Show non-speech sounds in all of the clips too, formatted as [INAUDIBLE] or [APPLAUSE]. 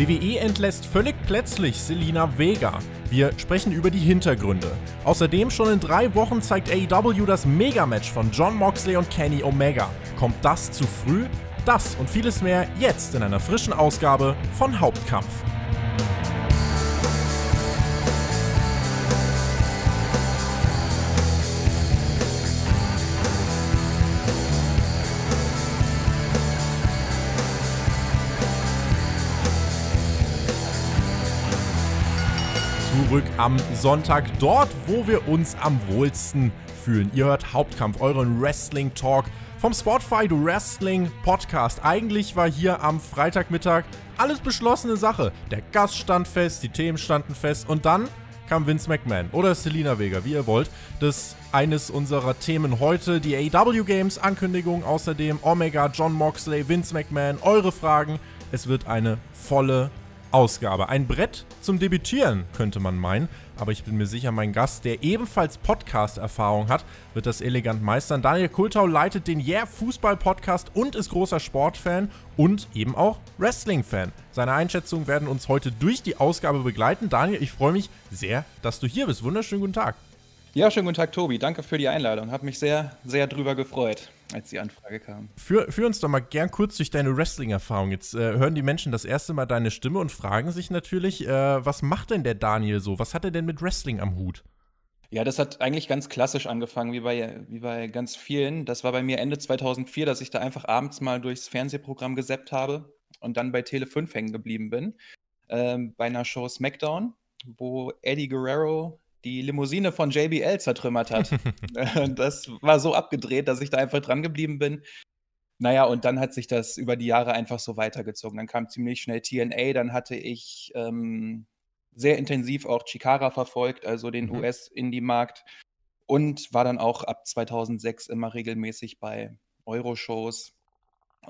WWE entlässt völlig plötzlich Selina Vega. Wir sprechen über die Hintergründe. Außerdem schon in drei Wochen zeigt AEW das Megamatch von John Moxley und Kenny Omega. Kommt das zu früh? Das und vieles mehr jetzt in einer frischen Ausgabe von Hauptkampf. Zurück am Sonntag, dort, wo wir uns am wohlsten fühlen. Ihr hört Hauptkampf, euren Wrestling-Talk vom Spotify Wrestling Podcast. Eigentlich war hier am Freitagmittag alles beschlossene Sache. Der Gast stand fest, die Themen standen fest und dann kam Vince McMahon oder Selina Vega, wie ihr wollt. Das eines unserer Themen heute, die AW Games Ankündigung, außerdem Omega, John Moxley, Vince McMahon, eure Fragen. Es wird eine volle Ausgabe. Ein Brett zum Debütieren, könnte man meinen. Aber ich bin mir sicher, mein Gast, der ebenfalls Podcast-Erfahrung hat, wird das elegant meistern. Daniel Kultau leitet den Yeah Fußball-Podcast und ist großer Sportfan und eben auch Wrestling-Fan. Seine Einschätzungen werden uns heute durch die Ausgabe begleiten. Daniel, ich freue mich sehr, dass du hier bist. Wunderschönen guten Tag. Ja, schönen guten Tag, Tobi. Danke für die Einladung. Hat mich sehr, sehr drüber gefreut als die Anfrage kam. Führ, führ uns doch mal gern kurz durch deine Wrestling-Erfahrung. Jetzt äh, hören die Menschen das erste Mal deine Stimme und fragen sich natürlich, äh, was macht denn der Daniel so? Was hat er denn mit Wrestling am Hut? Ja, das hat eigentlich ganz klassisch angefangen, wie bei, wie bei ganz vielen. Das war bei mir Ende 2004, dass ich da einfach abends mal durchs Fernsehprogramm gesappt habe und dann bei Tele 5 hängen geblieben bin. Ähm, bei einer Show SmackDown, wo Eddie Guerrero die Limousine von JBL zertrümmert hat. [LAUGHS] [LAUGHS] das war so abgedreht, dass ich da einfach dran geblieben bin. Naja, und dann hat sich das über die Jahre einfach so weitergezogen. Dann kam ziemlich schnell TNA, dann hatte ich ähm, sehr intensiv auch Chikara verfolgt, also den mhm. US-Indie-Markt. Und war dann auch ab 2006 immer regelmäßig bei Euro-Shows.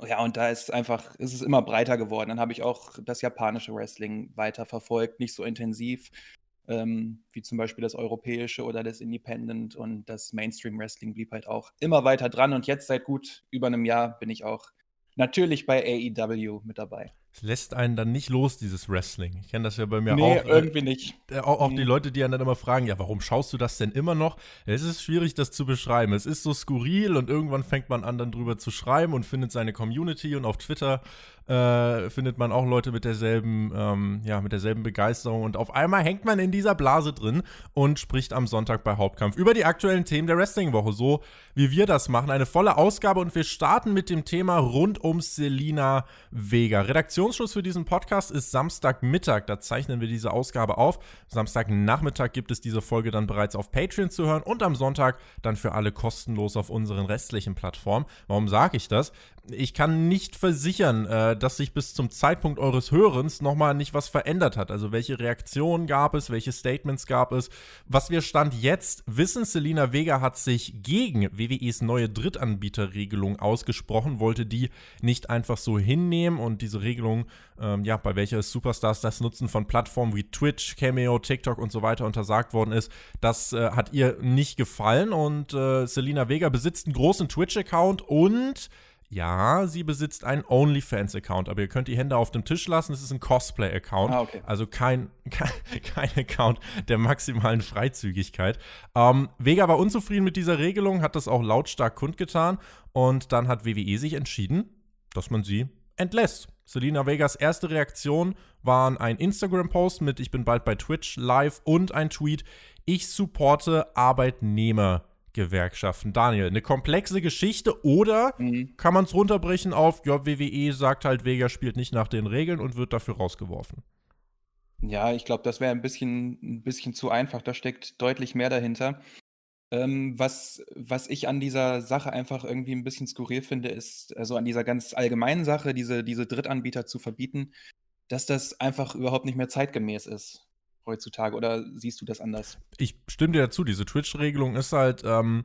Ja, und da ist einfach, ist es immer breiter geworden. Dann habe ich auch das japanische Wrestling weiter verfolgt, nicht so intensiv, ähm, wie zum Beispiel das Europäische oder das Independent und das Mainstream Wrestling blieb halt auch immer weiter dran. Und jetzt seit gut über einem Jahr bin ich auch natürlich bei AEW mit dabei. Es lässt einen dann nicht los, dieses Wrestling. Ich kenne das ja bei mir nee, auch. Nee, irgendwie nicht. Äh, auch, auch mhm. die Leute, die einen dann immer fragen, ja, warum schaust du das denn immer noch? Es ist schwierig, das zu beschreiben. Es ist so skurril und irgendwann fängt man an, dann drüber zu schreiben und findet seine Community und auf Twitter äh, findet man auch Leute mit derselben, ähm, ja, mit derselben Begeisterung und auf einmal hängt man in dieser Blase drin und spricht am Sonntag bei Hauptkampf über die aktuellen Themen der Wrestling-Woche, so wie wir das machen. Eine volle Ausgabe und wir starten mit dem Thema rund um Selina Vega. Redaktionsschluss für diesen Podcast ist Samstagmittag, da zeichnen wir diese Ausgabe auf. Samstagnachmittag gibt es diese Folge dann bereits auf Patreon zu hören und am Sonntag dann für alle kostenlos auf unseren restlichen Plattformen. Warum sage ich das? Ich kann nicht versichern, äh, dass sich bis zum Zeitpunkt eures Hörens nochmal nicht was verändert hat. Also welche Reaktionen gab es, welche Statements gab es. Was wir Stand jetzt wissen, Selina Vega hat sich gegen WWEs neue Drittanbieterregelung ausgesprochen, wollte die nicht einfach so hinnehmen und diese Regelung, ähm, ja, bei welcher Superstars das Nutzen von Plattformen wie Twitch, Cameo, TikTok und so weiter untersagt worden ist, das äh, hat ihr nicht gefallen und äh, Selina Vega besitzt einen großen Twitch-Account und ja, sie besitzt einen OnlyFans-Account, aber ihr könnt die Hände auf dem Tisch lassen. Es ist ein Cosplay-Account, ah, okay. also kein, [LAUGHS] kein, kein, Account der maximalen Freizügigkeit. Ähm, Vega war unzufrieden mit dieser Regelung, hat das auch lautstark kundgetan und dann hat WWE sich entschieden, dass man sie entlässt. Selina Vegas erste Reaktion waren ein Instagram-Post mit Ich bin bald bei Twitch live und ein Tweet, ich supporte Arbeitnehmer. Gewerkschaften. Daniel, eine komplexe Geschichte oder mhm. kann man es runterbrechen auf, ja, WWE sagt halt, Vega spielt nicht nach den Regeln und wird dafür rausgeworfen? Ja, ich glaube, das wäre ein bisschen, ein bisschen zu einfach. Da steckt deutlich mehr dahinter. Ähm, was, was ich an dieser Sache einfach irgendwie ein bisschen skurril finde, ist, also an dieser ganz allgemeinen Sache, diese, diese Drittanbieter zu verbieten, dass das einfach überhaupt nicht mehr zeitgemäß ist heutzutage oder siehst du das anders? Ich stimme dir dazu, diese Twitch-Regelung ist halt ähm,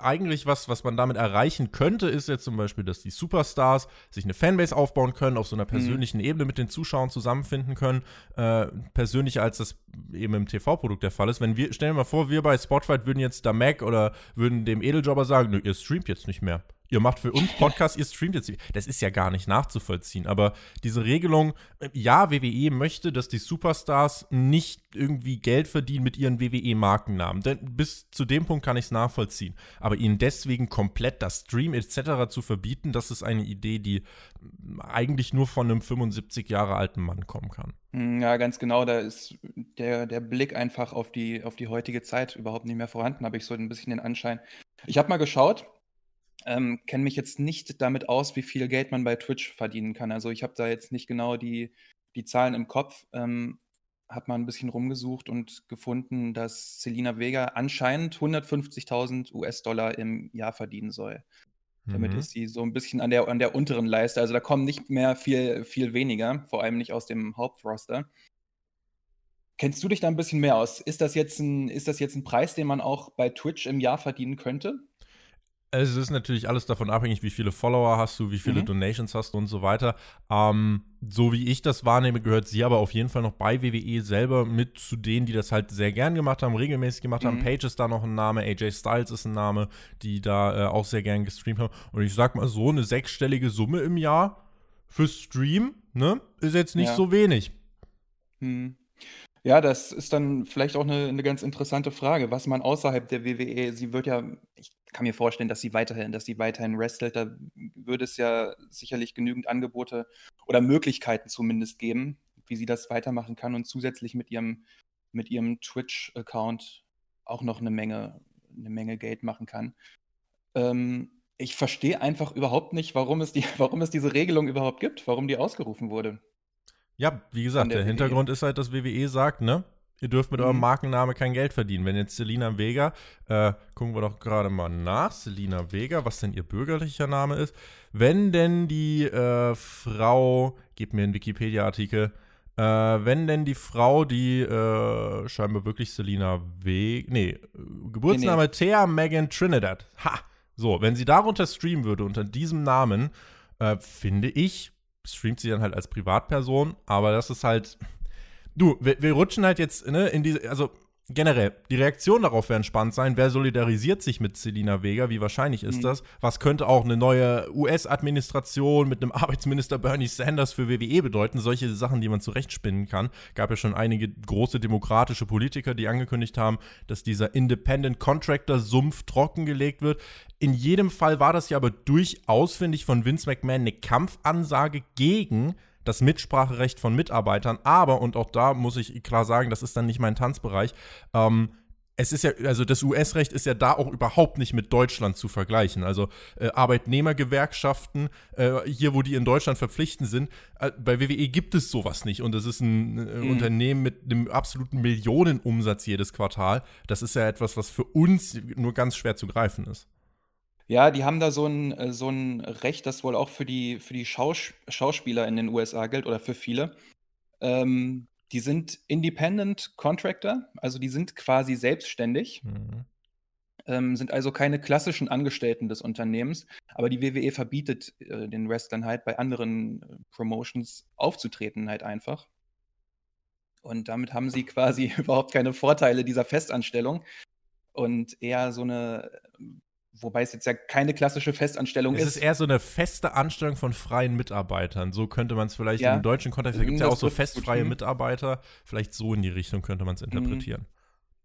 eigentlich was, was man damit erreichen könnte, ist jetzt zum Beispiel, dass die Superstars sich eine Fanbase aufbauen können, auf so einer mhm. persönlichen mhm. Ebene mit den Zuschauern zusammenfinden können, äh, persönlicher als das eben im TV-Produkt der Fall ist. Wenn wir, stellen wir mal vor, wir bei Spotlight würden jetzt da Mac oder würden dem Edeljobber sagen, nö, ihr streamt jetzt nicht mehr Ihr macht für uns Podcast, ihr streamt jetzt. Das ist ja gar nicht nachzuvollziehen. Aber diese Regelung, äh, ja, WWE möchte, dass die Superstars nicht irgendwie Geld verdienen mit ihren WWE-Markennamen. Denn bis zu dem Punkt kann ich es nachvollziehen. Aber ihnen deswegen komplett das Stream etc. zu verbieten, das ist eine Idee, die eigentlich nur von einem 75 Jahre alten Mann kommen kann. Hm, ja, ganz genau. Da ist der, der Blick einfach auf die, auf die heutige Zeit überhaupt nicht mehr vorhanden, habe ich so ein bisschen den Anschein. Ich habe mal geschaut, ähm, kenne mich jetzt nicht damit aus, wie viel Geld man bei Twitch verdienen kann. Also ich habe da jetzt nicht genau die, die Zahlen im Kopf. Ähm, habe mal ein bisschen rumgesucht und gefunden, dass Selina Vega anscheinend 150.000 US-Dollar im Jahr verdienen soll. Damit mhm. ist sie so ein bisschen an der, an der unteren Leiste. Also da kommen nicht mehr viel, viel weniger, vor allem nicht aus dem Hauptroster. Kennst du dich da ein bisschen mehr aus? Ist das jetzt ein, ist das jetzt ein Preis, den man auch bei Twitch im Jahr verdienen könnte? Es ist natürlich alles davon abhängig, wie viele Follower hast du, wie viele mhm. Donations hast du und so weiter. Ähm, so wie ich das wahrnehme, gehört sie aber auf jeden Fall noch bei WWE selber mit zu denen, die das halt sehr gern gemacht haben, regelmäßig gemacht mhm. haben. Page ist da noch ein Name, AJ Styles ist ein Name, die da äh, auch sehr gern gestreamt haben. Und ich sag mal so, eine sechsstellige Summe im Jahr für Stream, ne, ist jetzt nicht ja. so wenig. Mhm. Ja, das ist dann vielleicht auch eine, eine ganz interessante Frage, was man außerhalb der WWE, sie wird ja, ich kann mir vorstellen, dass sie weiterhin, dass sie weiterhin wrestelt. Da würde es ja sicherlich genügend Angebote oder Möglichkeiten zumindest geben, wie sie das weitermachen kann und zusätzlich mit ihrem, mit ihrem Twitch-Account auch noch eine Menge, eine Menge Geld machen kann. Ähm, ich verstehe einfach überhaupt nicht, warum es, die, [LAUGHS] warum es diese Regelung überhaupt gibt, warum die ausgerufen wurde. Ja, wie gesagt, der, der Hintergrund ist halt, dass WWE sagt, ne? Ihr dürft mit mhm. eurem Markenname kein Geld verdienen. Wenn jetzt Selina Vega, äh, gucken wir doch gerade mal nach, Selina Vega, was denn ihr bürgerlicher Name ist. Wenn denn die äh, Frau, gib mir einen Wikipedia-Artikel, äh, wenn denn die Frau, die äh, scheinbar wirklich Selina Vega, nee, Geburtsname nee, nee. Thea Megan Trinidad, ha, so, wenn sie darunter streamen würde, unter diesem Namen, äh, finde ich, streamt sie dann halt als Privatperson, aber das ist halt, Du, wir, wir rutschen halt jetzt ne, in diese, also generell, die Reaktionen darauf werden spannend sein. Wer solidarisiert sich mit Selina Vega? Wie wahrscheinlich ist mhm. das? Was könnte auch eine neue US-Administration mit einem [LAUGHS] Arbeitsminister Bernie Sanders für WWE bedeuten? Solche Sachen, die man zurechtspinnen kann. Gab ja schon einige große demokratische Politiker, die angekündigt haben, dass dieser Independent Contractor-Sumpf trockengelegt wird. In jedem Fall war das ja aber durchaus, finde ich, von Vince McMahon eine Kampfansage gegen das Mitspracherecht von Mitarbeitern. Aber, und auch da muss ich klar sagen, das ist dann nicht mein Tanzbereich, ähm, es ist ja, also das US-Recht ist ja da auch überhaupt nicht mit Deutschland zu vergleichen. Also äh, Arbeitnehmergewerkschaften, äh, hier, wo die in Deutschland verpflichtend sind, äh, bei WWE gibt es sowas nicht. Und es ist ein äh, mhm. Unternehmen mit einem absoluten Millionenumsatz jedes Quartal. Das ist ja etwas, was für uns nur ganz schwer zu greifen ist. Ja, die haben da so ein äh, so 'n Recht, das wohl auch für die für die Schaus Schauspieler in den USA gilt oder für viele. Ähm, die sind Independent Contractor, also die sind quasi selbstständig, Mhm. ähm, sind also keine klassischen Angestellten des Unternehmens, aber die WWE verbietet, äh, den Wrestlern halt bei anderen, äh, Promotions aufzutreten halt einfach. Und damit haben sie quasi [LAUGHS] überhaupt keine Vorteile dieser Festanstellung und eher so eine Wobei es jetzt ja keine klassische Festanstellung es ist. Es ist eher so eine feste Anstellung von freien Mitarbeitern. So könnte man es vielleicht ja. im deutschen Kontext, da gibt es ja auch so festfreie Mitarbeiter. Vielleicht so in die Richtung könnte man es mhm. interpretieren.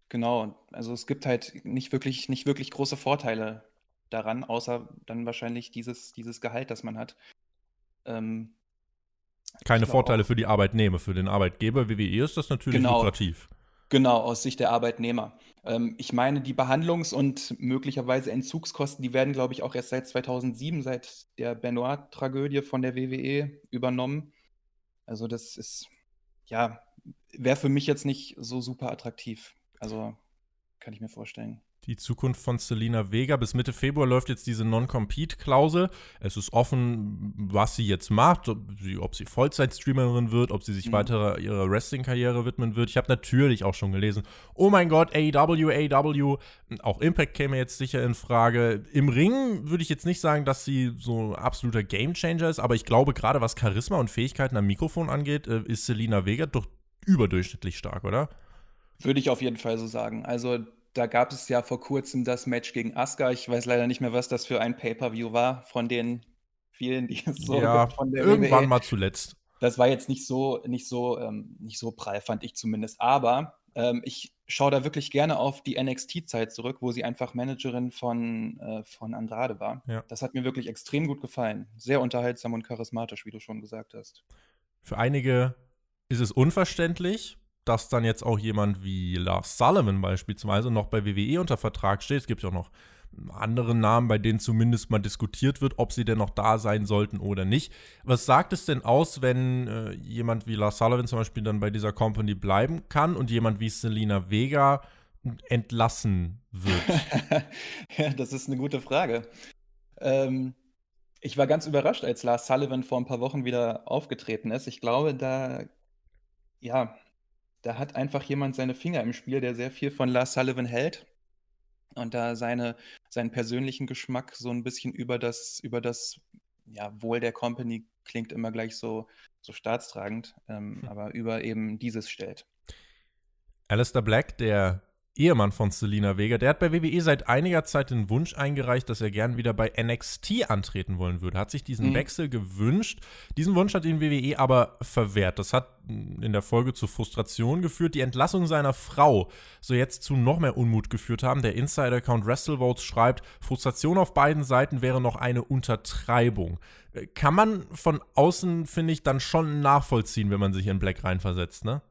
Genau, also es gibt halt nicht wirklich, nicht wirklich große Vorteile daran, außer dann wahrscheinlich dieses, dieses Gehalt, das man hat. Ähm, Keine Vorteile auch, für die Arbeitnehmer, für den Arbeitgeber. WWE ist das natürlich genau. lukrativ. Genau, aus Sicht der Arbeitnehmer. Ähm, ich meine, die Behandlungs- und möglicherweise Entzugskosten, die werden, glaube ich, auch erst seit 2007, seit der Benoit-Tragödie von der WWE übernommen. Also das ist, ja, wäre für mich jetzt nicht so super attraktiv. Also kann ich mir vorstellen die Zukunft von Selina Vega. Bis Mitte Februar läuft jetzt diese Non-Compete-Klausel. Es ist offen, was sie jetzt macht, ob sie, ob sie Vollzeit-Streamerin wird, ob sie sich mhm. weiter ihrer Wrestling-Karriere widmen wird. Ich habe natürlich auch schon gelesen, oh mein Gott, AEW, AEW, auch Impact käme jetzt sicher in Frage. Im Ring würde ich jetzt nicht sagen, dass sie so ein absoluter Gamechanger ist, aber ich glaube, gerade was Charisma und Fähigkeiten am Mikrofon angeht, äh, ist Selina Vega doch überdurchschnittlich stark, oder? Würde ich auf jeden Fall so sagen. Also da gab es ja vor kurzem das Match gegen Asuka. Ich weiß leider nicht mehr, was das für ein Pay-Per-View war von den vielen, die es so ja, gibt von der irgendwann WWE. mal zuletzt. Das war jetzt nicht so, nicht so, ähm, nicht so prall, fand ich zumindest. Aber ähm, ich schaue da wirklich gerne auf die NXT-Zeit zurück, wo sie einfach Managerin von, äh, von Andrade war. Ja. Das hat mir wirklich extrem gut gefallen. Sehr unterhaltsam und charismatisch, wie du schon gesagt hast. Für einige ist es unverständlich, dass dann jetzt auch jemand wie Lars Sullivan beispielsweise noch bei WWE unter Vertrag steht. Es gibt ja auch noch andere Namen, bei denen zumindest mal diskutiert wird, ob sie denn noch da sein sollten oder nicht. Was sagt es denn aus, wenn äh, jemand wie Lars Sullivan zum Beispiel dann bei dieser Company bleiben kann und jemand wie Selena Vega entlassen wird? [LAUGHS] ja, das ist eine gute Frage. Ähm, ich war ganz überrascht, als Lars Sullivan vor ein paar Wochen wieder aufgetreten ist. Ich glaube, da, ja, da hat einfach jemand seine Finger im Spiel, der sehr viel von Lars Sullivan hält und da seine, seinen persönlichen Geschmack so ein bisschen über das, über das ja, Wohl der Company klingt immer gleich so, so staatstragend, ähm, Hm. aber über eben dieses stellt. Alistair Black, der Ehemann von Selena Vega, der hat bei WWE seit einiger Zeit den Wunsch eingereicht, dass er gern wieder bei NXT antreten wollen würde. Hat sich diesen Mhm. Wechsel gewünscht. Diesen Wunsch hat ihn WWE aber verwehrt. Das hat in der Folge zu Frustration geführt. Die Entlassung seiner Frau soll jetzt zu noch mehr Unmut geführt haben. Der Insider-Account WrestleVotes schreibt, Frustration auf beiden Seiten wäre noch eine Untertreibung. Äh, Kann man von außen, finde ich, dann schon nachvollziehen, wenn man sich in Black reinversetzt, ne?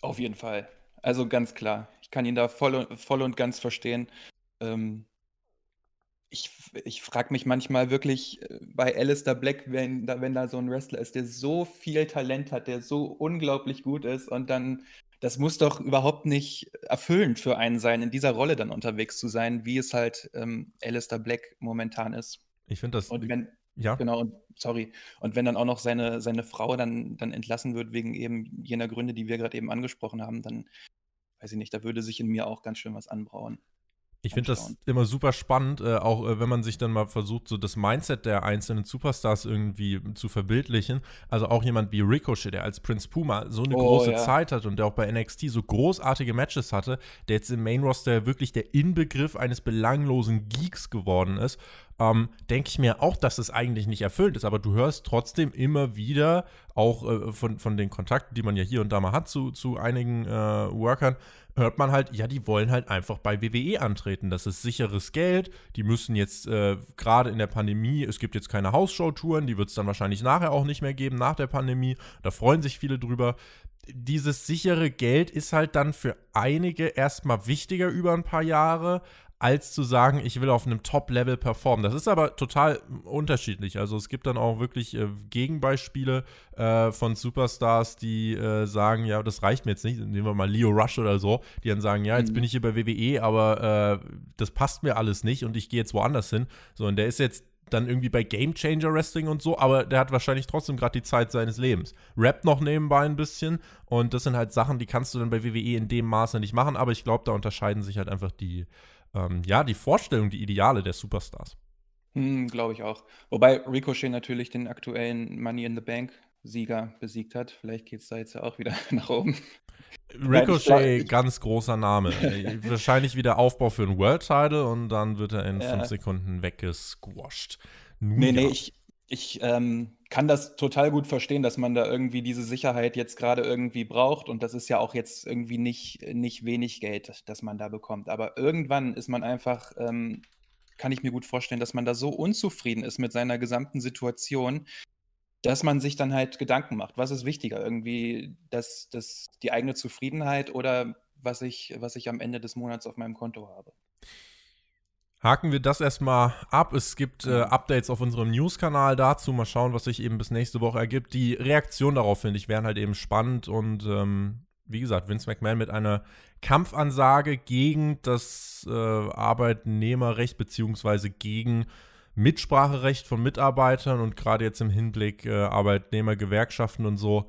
Auf jeden Fall. Also ganz klar. Ich kann ihn da voll und, voll und ganz verstehen. Ähm, ich ich frage mich manchmal wirklich äh, bei Alistair Black, wenn da, wenn da so ein Wrestler ist, der so viel Talent hat, der so unglaublich gut ist und dann, das muss doch überhaupt nicht erfüllend für einen sein, in dieser Rolle dann unterwegs zu sein, wie es halt ähm, Alistair Black momentan ist. Ich finde das. Und wenn, ja. Genau, und sorry. Und wenn dann auch noch seine, seine Frau dann, dann entlassen wird, wegen eben jener Gründe, die wir gerade eben angesprochen haben, dann weiß ich nicht, da würde sich in mir auch ganz schön was anbrauen. Ich finde das immer super spannend, äh, auch äh, wenn man sich dann mal versucht, so das Mindset der einzelnen Superstars irgendwie zu verbildlichen. Also auch jemand wie Ricochet, der als Prince Puma so eine Oh, große ja. Zeit hat und der auch bei NXT so großartige Matches hatte, der jetzt im Main Roster wirklich der Inbegriff eines belanglosen Geeks geworden ist, ähm, denke ich mir auch, dass es eigentlich nicht erfüllt ist. Aber du hörst trotzdem immer wieder, auch äh, von, von den Kontakten, die man ja hier und da mal hat zu, zu einigen äh, Workern, hört man halt, ja, die wollen halt einfach bei WWE antreten. Das ist sicheres Geld. Die müssen jetzt äh, gerade in der Pandemie, es gibt jetzt keine Hausshow-Touren, die wird es dann wahrscheinlich nachher auch nicht mehr geben, nach der Pandemie. Da freuen sich viele drüber. Dieses sichere Geld ist halt dann für einige erstmal wichtiger über ein paar Jahre, als zu sagen, ich will auf einem Top-Level performen. Das ist aber total unterschiedlich. Also es gibt dann auch wirklich äh, Gegenbeispiele äh, von Superstars, die äh, sagen, ja, das reicht mir jetzt nicht. Nehmen wir mal Leo Rush oder so, die dann sagen, ja, jetzt Mhm. bin ich hier bei WWE, aber äh, das passt mir alles nicht und ich gehe jetzt woanders hin. So, und der ist jetzt dann irgendwie bei Game Changer Wrestling und so, aber der hat wahrscheinlich trotzdem gerade die Zeit seines Lebens. Rappt noch nebenbei ein bisschen und das sind halt Sachen, die kannst du dann bei WWE in dem Maße nicht machen, aber ich glaube, da unterscheiden sich halt einfach die, ähm, ja, die Vorstellung, die Ideale der Superstars. Hm, Glaube ich auch. Wobei Ricochet natürlich den aktuellen Money in the Bank Sieger besiegt hat. Vielleicht geht es da jetzt ja auch wieder [LAUGHS] nach oben. Ricochet, ganz großer Name. [LAUGHS] Äh, Wahrscheinlich wieder Aufbau für einen World Title und dann wird er in Ja. fünf Sekunden weggesquasht. Nun Nee, nee, ja. ich, ich ähm, kann das total gut verstehen, dass man da irgendwie diese Sicherheit jetzt gerade irgendwie braucht. Und das ist ja auch jetzt irgendwie nicht, nicht wenig Geld, das, man da bekommt. Aber irgendwann ist man einfach, ähm, kann ich mir gut vorstellen, dass man da so unzufrieden ist mit seiner gesamten Situation, dass man sich dann halt Gedanken macht. Was ist wichtiger? Irgendwie das, das, die eigene Zufriedenheit oder was ich, was ich am Ende des Monats auf meinem Konto habe? Haken wir das erstmal ab. Es gibt äh, Mhm. Updates auf unserem News-Kanal dazu. Mal schauen, was sich eben bis nächste Woche ergibt. Die Reaktion darauf, finde ich, wären halt eben spannend. Und ähm, wie gesagt, Vince McMahon mit einer Kampfansage gegen das äh, Arbeitnehmerrecht beziehungsweise gegen Mitspracherecht von Mitarbeitern und gerade jetzt im Hinblick äh, Arbeitnehmergewerkschaften und so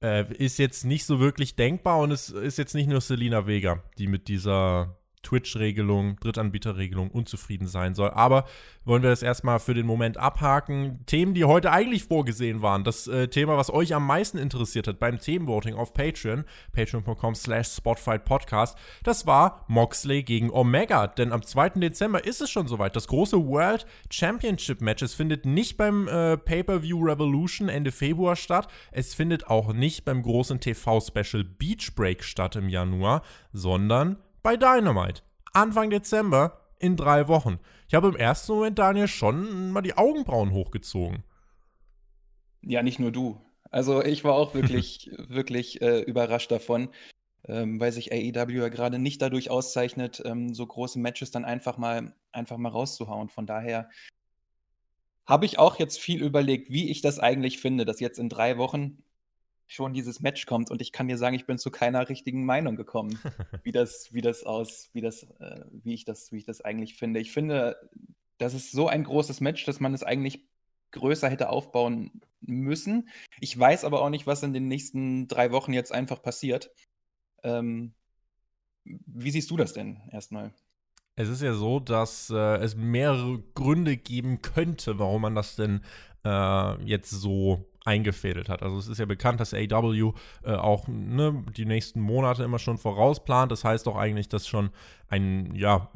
äh, ist jetzt nicht so wirklich denkbar und es ist jetzt nicht nur Selina Vega, die mit dieser Twitch-Regelung, Drittanbieter-Regelung unzufrieden sein soll. Aber wollen wir das erstmal für den Moment abhaken. Themen, die heute eigentlich vorgesehen waren. Das äh, Thema, was euch am meisten interessiert hat beim Themenvoting auf Patreon, patreon.com slash Podcast, das war Moxley gegen Omega. Denn am 2. Dezember ist es schon soweit. Das große World Championship Match. Es findet nicht beim äh, Pay-Per-View Revolution Ende Februar statt. Es findet auch nicht beim großen TV-Special Beach Break statt im Januar, sondern bei Dynamite. Anfang Dezember in drei Wochen. Ich habe im ersten Moment, Daniel, schon mal die Augenbrauen hochgezogen. Ja, nicht nur du. Also ich war auch wirklich, [LAUGHS] wirklich äh, überrascht davon, ähm, weil sich AEW ja gerade nicht dadurch auszeichnet, ähm, so große Matches dann einfach mal, einfach mal rauszuhauen. Von daher habe ich auch jetzt viel überlegt, wie ich das eigentlich finde, dass jetzt in drei Wochen schon dieses Match kommt und ich kann dir sagen, ich bin zu keiner richtigen Meinung gekommen, [LAUGHS] wie das, wie das aus, wie das, äh, wie ich das, wie ich das eigentlich finde. Ich finde, das ist so ein großes Match, dass man es eigentlich größer hätte aufbauen müssen. Ich weiß aber auch nicht, was in den nächsten drei Wochen jetzt einfach passiert. Ähm, wie siehst du das denn erstmal? Es ist ja so, dass äh, es mehrere Gründe geben könnte, warum man das denn äh, jetzt so eingefädelt hat. Also es ist ja bekannt, dass AW äh, auch ne, die nächsten Monate immer schon vorausplant. Das heißt auch eigentlich, dass schon ein ja,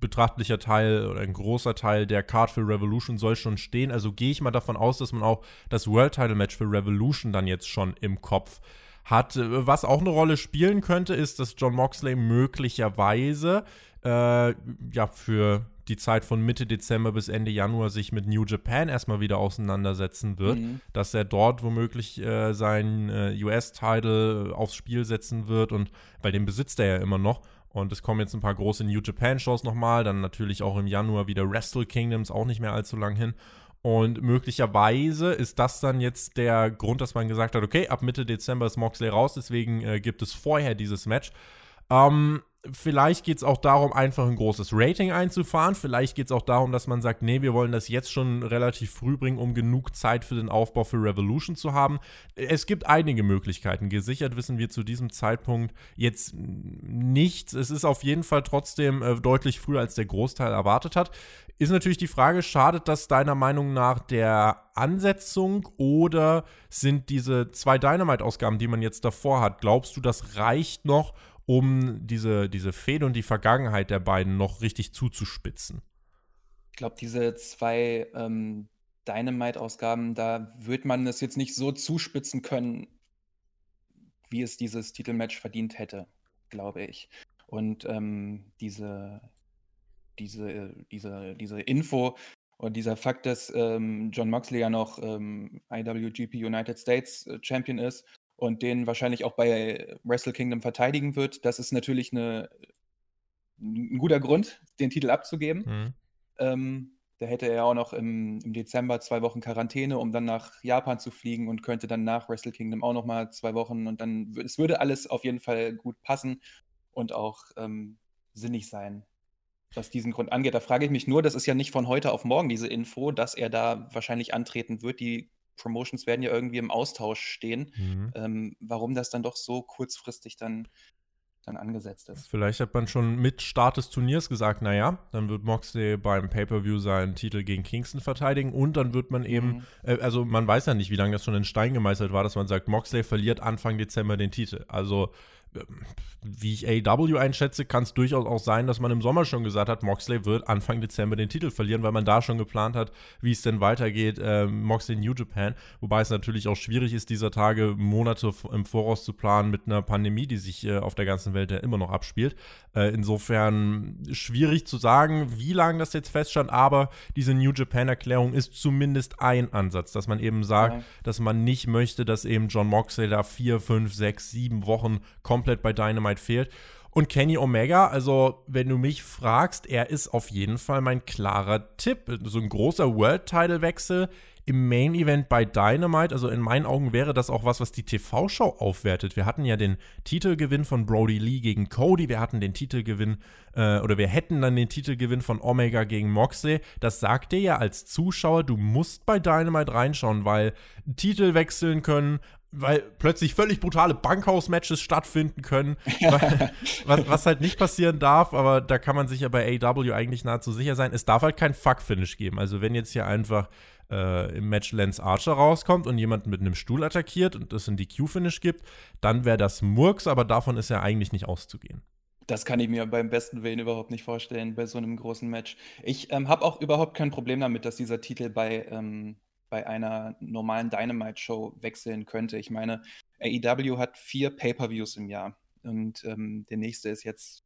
betrachtlicher Teil oder ein großer Teil der Card für Revolution soll schon stehen. Also gehe ich mal davon aus, dass man auch das World Title Match für Revolution dann jetzt schon im Kopf hat. Was auch eine Rolle spielen könnte, ist, dass John Moxley möglicherweise äh, ja für die Zeit von Mitte Dezember bis Ende Januar sich mit New Japan erstmal wieder auseinandersetzen wird, mhm. dass er dort womöglich äh, seinen äh, US-Title aufs Spiel setzen wird und weil den besitzt er ja immer noch. Und es kommen jetzt ein paar große New Japan-Shows nochmal, dann natürlich auch im Januar wieder Wrestle Kingdoms, auch nicht mehr allzu lang hin. Und möglicherweise ist das dann jetzt der Grund, dass man gesagt hat, okay, ab Mitte Dezember ist Moxley raus, deswegen äh, gibt es vorher dieses Match. Ähm, Vielleicht geht es auch darum, einfach ein großes Rating einzufahren. Vielleicht geht es auch darum, dass man sagt, nee, wir wollen das jetzt schon relativ früh bringen, um genug Zeit für den Aufbau für Revolution zu haben. Es gibt einige Möglichkeiten. Gesichert wissen wir zu diesem Zeitpunkt jetzt nichts. Es ist auf jeden Fall trotzdem äh, deutlich früher, als der Großteil erwartet hat. Ist natürlich die Frage, schadet das deiner Meinung nach der Ansetzung oder sind diese zwei Dynamite-Ausgaben, die man jetzt davor hat, glaubst du, das reicht noch, um diese, diese Fehde und die Vergangenheit der beiden noch richtig zuzuspitzen. Ich glaube, diese zwei ähm, Dynamite-Ausgaben, da wird man es jetzt nicht so zuspitzen können, wie es dieses Titelmatch verdient hätte, glaube ich. Und ähm, diese, diese, diese, diese Info und dieser Fakt, dass ähm, John Moxley ja noch ähm, IWGP United States äh, Champion ist und den wahrscheinlich auch bei Wrestle Kingdom verteidigen wird, das ist natürlich eine, ein guter Grund, den Titel abzugeben. Mhm. Ähm, da hätte er auch noch im, im, Dezember zwei Wochen Quarantäne, um dann nach Japan zu fliegen und könnte dann nach Wrestle Kingdom auch noch mal zwei Wochen und dann es würde alles auf jeden Fall gut passen und auch ähm, sinnig sein, was diesen Grund angeht. Da frage ich mich nur, das ist ja nicht von heute auf morgen diese Info, dass er da wahrscheinlich antreten wird. Die Promotions werden ja irgendwie im Austausch stehen, mhm. ähm, warum das dann doch so kurzfristig dann, dann angesetzt ist. Vielleicht hat man schon mit Start des Turniers gesagt, naja, dann wird Moxley beim Pay-Per-View seinen Titel gegen Kingston verteidigen und dann wird man eben, mhm. äh, also man weiß ja nicht, wie lange das schon in Stein gemeißelt war, dass man sagt, Moxley verliert Anfang Dezember den Titel. Also wie ich AEW einschätze, kann es durchaus auch sein, dass man im Sommer schon gesagt hat, Moxley wird Anfang Dezember den Titel verlieren, weil man da schon geplant hat, wie es denn weitergeht, äh, Moxley in New Japan. Wobei es natürlich auch schwierig ist, dieser Tage Monate im Voraus zu planen mit einer Pandemie, die sich äh, auf der ganzen Welt ja immer noch abspielt. Äh, insofern schwierig zu sagen, wie lange das jetzt feststand, aber diese New Japan-Erklärung ist zumindest ein Ansatz, dass man eben sagt, ja. dass man nicht möchte, dass eben John Moxley da vier, fünf, sechs, sieben Wochen komplett bei Dynamite fehlt. Und Kenny Omega, also wenn du mich fragst, er ist auf jeden Fall mein klarer Tipp. So ein großer World-Title-Wechsel im Main Event bei Dynamite, also in meinen Augen wäre das auch was, was die TV-Show aufwertet. Wir hatten ja den Titelgewinn von Brody Lee gegen Cody, wir hatten den Titelgewinn äh, oder wir hätten dann den Titelgewinn von Omega gegen Moxley. Das sagt dir ja als Zuschauer, du musst bei Dynamite reinschauen, weil Titel wechseln können, weil plötzlich völlig brutale Bankhaus-Matches stattfinden können, [LAUGHS] was, was, halt nicht passieren darf, aber da kann man sich ja bei AW eigentlich nahezu sicher sein. Es darf halt kein Fuck-Finish geben. Also wenn jetzt hier einfach äh, im Match Lance Archer rauskommt und jemanden mit einem Stuhl attackiert und es ein DQ-Finish gibt, dann wäre das Murks, aber davon ist ja eigentlich nicht auszugehen. Das kann ich mir beim besten Willen überhaupt nicht vorstellen bei so einem großen Match. Ich ähm, habe auch überhaupt kein Problem damit, dass dieser Titel bei ähm, bei einer normalen Dynamite-Show wechseln könnte. Ich meine, AEW hat vier Pay-per-Views im Jahr und ähm, der nächste ist jetzt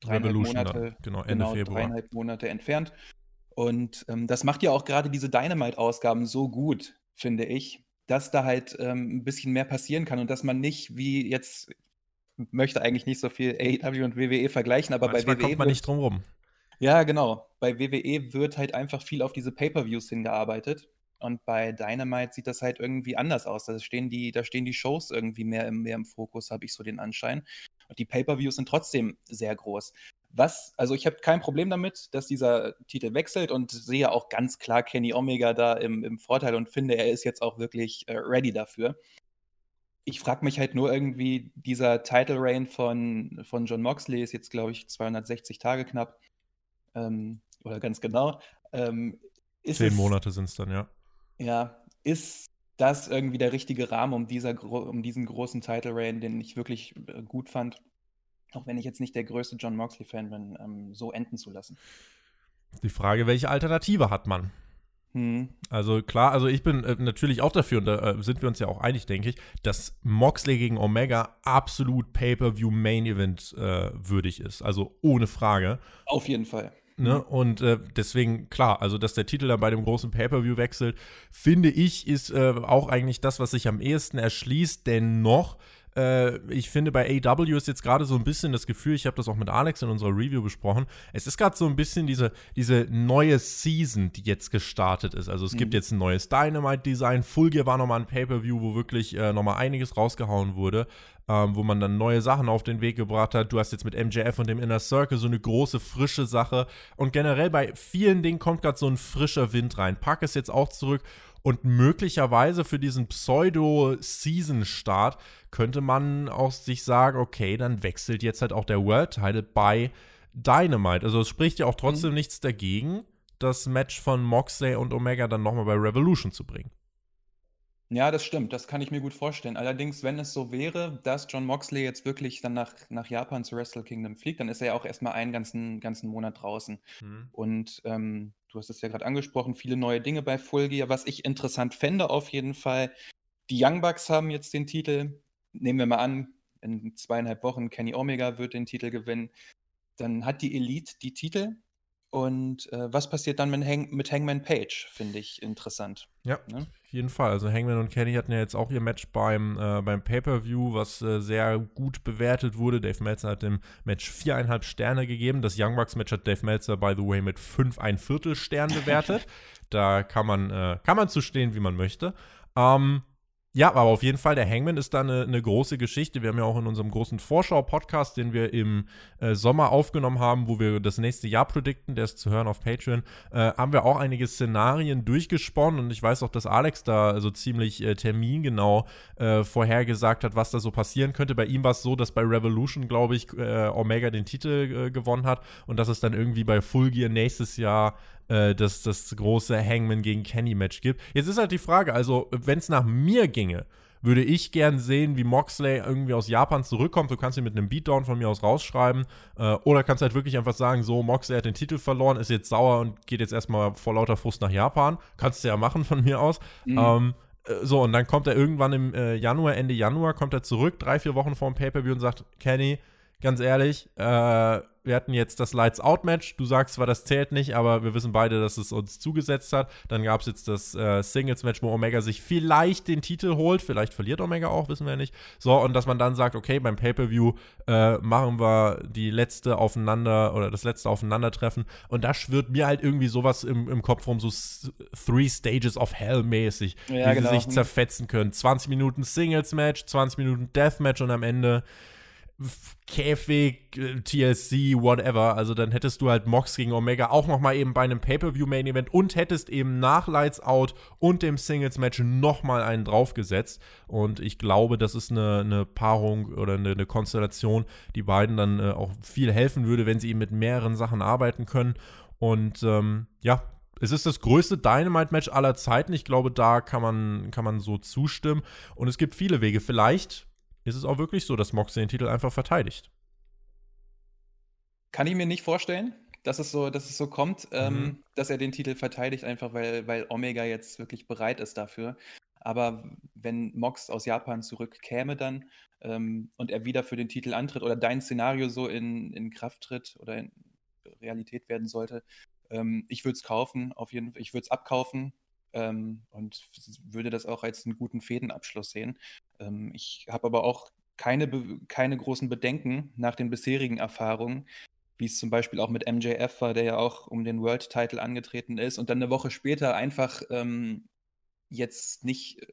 dreieinhalb Monate, genau, Ende genau, Februar. dreieinhalb Monate entfernt. Und ähm, das macht ja auch gerade diese Dynamite-Ausgaben so gut, finde ich, dass da halt ähm, ein bisschen mehr passieren kann und dass man nicht wie jetzt möchte eigentlich nicht so viel AEW und WWE vergleichen, aber Manchmal bei WWE kommt man nicht drum rum. Ja, genau. Bei WWE wird halt einfach viel auf diese Pay-per-Views hingearbeitet und bei Dynamite sieht das halt irgendwie anders aus. Da stehen die, da stehen die Shows irgendwie mehr im, mehr im Fokus, habe ich so den Anschein. Und die Pay-Per-Views sind trotzdem sehr groß. Was, also ich habe kein Problem damit, dass dieser Titel wechselt und sehe auch ganz klar Kenny Omega da im, im Vorteil und finde, er ist jetzt auch wirklich äh, ready dafür. Ich frage mich halt nur irgendwie, dieser Title Reign von, von John Moxley ist jetzt, glaube ich, 260 Tage knapp. Ähm, oder ganz genau. Ähm, Zehn Monate sind es dann, ja. Ja, ist das irgendwie der richtige Rahmen, um dieser um diesen großen Title Reign, den ich wirklich, äh, gut fand, auch wenn ich jetzt nicht der größte John Moxley-Fan bin, ähm, so enden zu lassen? Die Frage, welche Alternative hat man? Mhm. Also klar, also ich bin äh, natürlich auch dafür, und da äh, sind wir uns ja auch einig, denke ich, dass Moxley gegen Omega absolut Pay-per-view Main Event äh, würdig ist. Also ohne Frage. Auf jeden Fall. Ne? Mhm. Und äh, deswegen, klar, also dass der Titel dann bei dem großen Pay-Per-View wechselt, finde ich, ist äh, auch eigentlich das, was sich am ehesten erschließt. Dennoch äh, ich finde, bei AW ist jetzt gerade so ein bisschen das Gefühl, ich habe das auch mit Alex in unserer Review besprochen, es ist gerade so ein bisschen diese, diese neue Season, die jetzt gestartet ist. Also es mhm. gibt jetzt ein neues Dynamite-Design. Full Gear war nochmal ein Pay-Per-View, wo wirklich äh, nochmal einiges rausgehauen wurde. Ähm, wo man dann neue Sachen auf den Weg gebracht hat. Du hast jetzt mit MJF und dem Inner Circle so eine große, frische Sache. Und generell bei vielen Dingen kommt gerade so ein frischer Wind rein. Pack ist jetzt auch zurück und möglicherweise für diesen Pseudo-Season-Start könnte man auch sich sagen, okay, dann wechselt jetzt halt auch der World-Title bei Dynamite. Also es spricht ja auch trotzdem mhm. nichts dagegen, das Match von Moxley und Omega dann nochmal bei Revolution zu bringen. Ja, das stimmt. Das kann ich mir gut vorstellen. Allerdings, wenn es so wäre, dass John Moxley jetzt wirklich dann nach, nach Japan zu Wrestle Kingdom fliegt, dann ist er ja auch erstmal einen ganzen, ganzen Monat draußen. Mhm. Und ähm, du hast es ja gerade angesprochen, viele neue Dinge bei Full Gear. Was ich interessant fände auf jeden Fall, die Young Bucks haben jetzt den Titel. Nehmen wir mal an, in zweieinhalb Wochen Kenny Omega wird den Titel gewinnen. Dann hat die Elite die Titel und äh, was passiert dann mit, Hang mit Hangman Page, finde ich interessant. Ja, ne? auf jeden Fall. Also Hangman und Kenny hatten ja jetzt auch ihr Match beim, äh, beim Pay-Per-View, was äh, sehr gut bewertet wurde. Dave Meltzer hat dem Match viereinhalb Sterne gegeben. Das Young Bucks-Match hat Dave Meltzer, by the way, mit fünf ein Viertel Stern bewertet. [LAUGHS] da kann man, äh, kann man zu stehen, wie man möchte. Ähm, ja, aber auf jeden Fall, der Hangman ist da eine, eine große Geschichte. Wir haben ja auch in unserem großen Vorschau-Podcast, den wir im äh, Sommer aufgenommen haben, wo wir das nächste Jahr predikten, der ist zu hören auf Patreon, äh, haben wir auch einige Szenarien durchgesponnen und ich weiß auch, dass Alex da so ziemlich äh, termingenau äh, vorhergesagt hat, was da so passieren könnte. Bei ihm war es so, dass bei Revolution, glaube ich, äh, Omega den Titel äh, gewonnen hat und dass es dann irgendwie bei Full Gear nächstes Jahr äh, das, das große Hangman gegen Kenny-Match gibt. Jetzt ist halt die Frage, also wenn es nach mir ginge, würde ich gern sehen, wie Moxley irgendwie aus Japan zurückkommt. Du kannst ihn mit einem Beatdown von mir aus rausschreiben. Äh, oder kannst halt wirklich einfach sagen, so, Moxley hat den Titel verloren, ist jetzt sauer und geht jetzt erstmal vor lauter Frust nach Japan. Kannst du ja machen von mir aus. Mhm. Ähm, äh, so, und dann kommt er irgendwann im äh, Januar, Ende Januar, kommt er zurück, drei, vier Wochen vor dem Pay-Per-View und sagt, Kenny, ganz ehrlich, äh, wir hatten jetzt das Lights Out Match. Du sagst zwar, das zählt nicht, aber wir wissen beide, dass es uns zugesetzt hat. Dann gab es jetzt das äh, Singles Match, wo Omega sich vielleicht den Titel holt. Vielleicht verliert Omega auch, wissen wir nicht. So, und dass man dann sagt, okay, beim Pay-Per-View äh, machen wir die letzte Aufeinander oder das letzte Aufeinandertreffen. Und da schwirrt mir halt irgendwie sowas im, im Kopf rum, so Three Stages of Hell mäßig, ja, wie genau. sie sich zerfetzen können. 20 Minuten Singles Match, 20 Minuten Death Match und am Ende Käfig, äh, TLC, whatever. Also dann hättest du halt Mox gegen Omega auch noch mal eben bei einem Pay-Per-View-Main-Event und hättest eben nach Lights Out und dem Singles-Match noch mal einen draufgesetzt. Und ich glaube, das ist eine, eine Paarung oder eine, eine, Konstellation, die beiden dann äh, auch viel helfen würde, wenn sie eben mit mehreren Sachen arbeiten können. Und ähm, ja, es ist das größte Dynamite-Match aller Zeiten. Ich glaube, da kann man, kann man so zustimmen. Und es gibt viele Wege. Vielleicht ist es auch wirklich so, dass Moxley den Titel einfach verteidigt. Kann ich mir nicht vorstellen, dass es so, dass es so kommt, mhm. ähm, dass er den Titel verteidigt, einfach weil, weil Omega jetzt wirklich bereit ist dafür. Aber wenn Mox aus Japan zurückkäme dann ähm, und er wieder für den Titel antritt oder dein Szenario so in, in Kraft tritt oder in Realität werden sollte, ähm, ich würde es kaufen, auf jeden Fall, ich würde es abkaufen ähm, und würde das auch als einen guten Fädenabschluss sehen. Ähm, ich habe aber auch keine, keine großen Bedenken nach den bisherigen Erfahrungen, wie es zum Beispiel auch mit MJF war, der ja auch um den World Title angetreten ist und dann eine Woche später einfach ähm, jetzt nicht,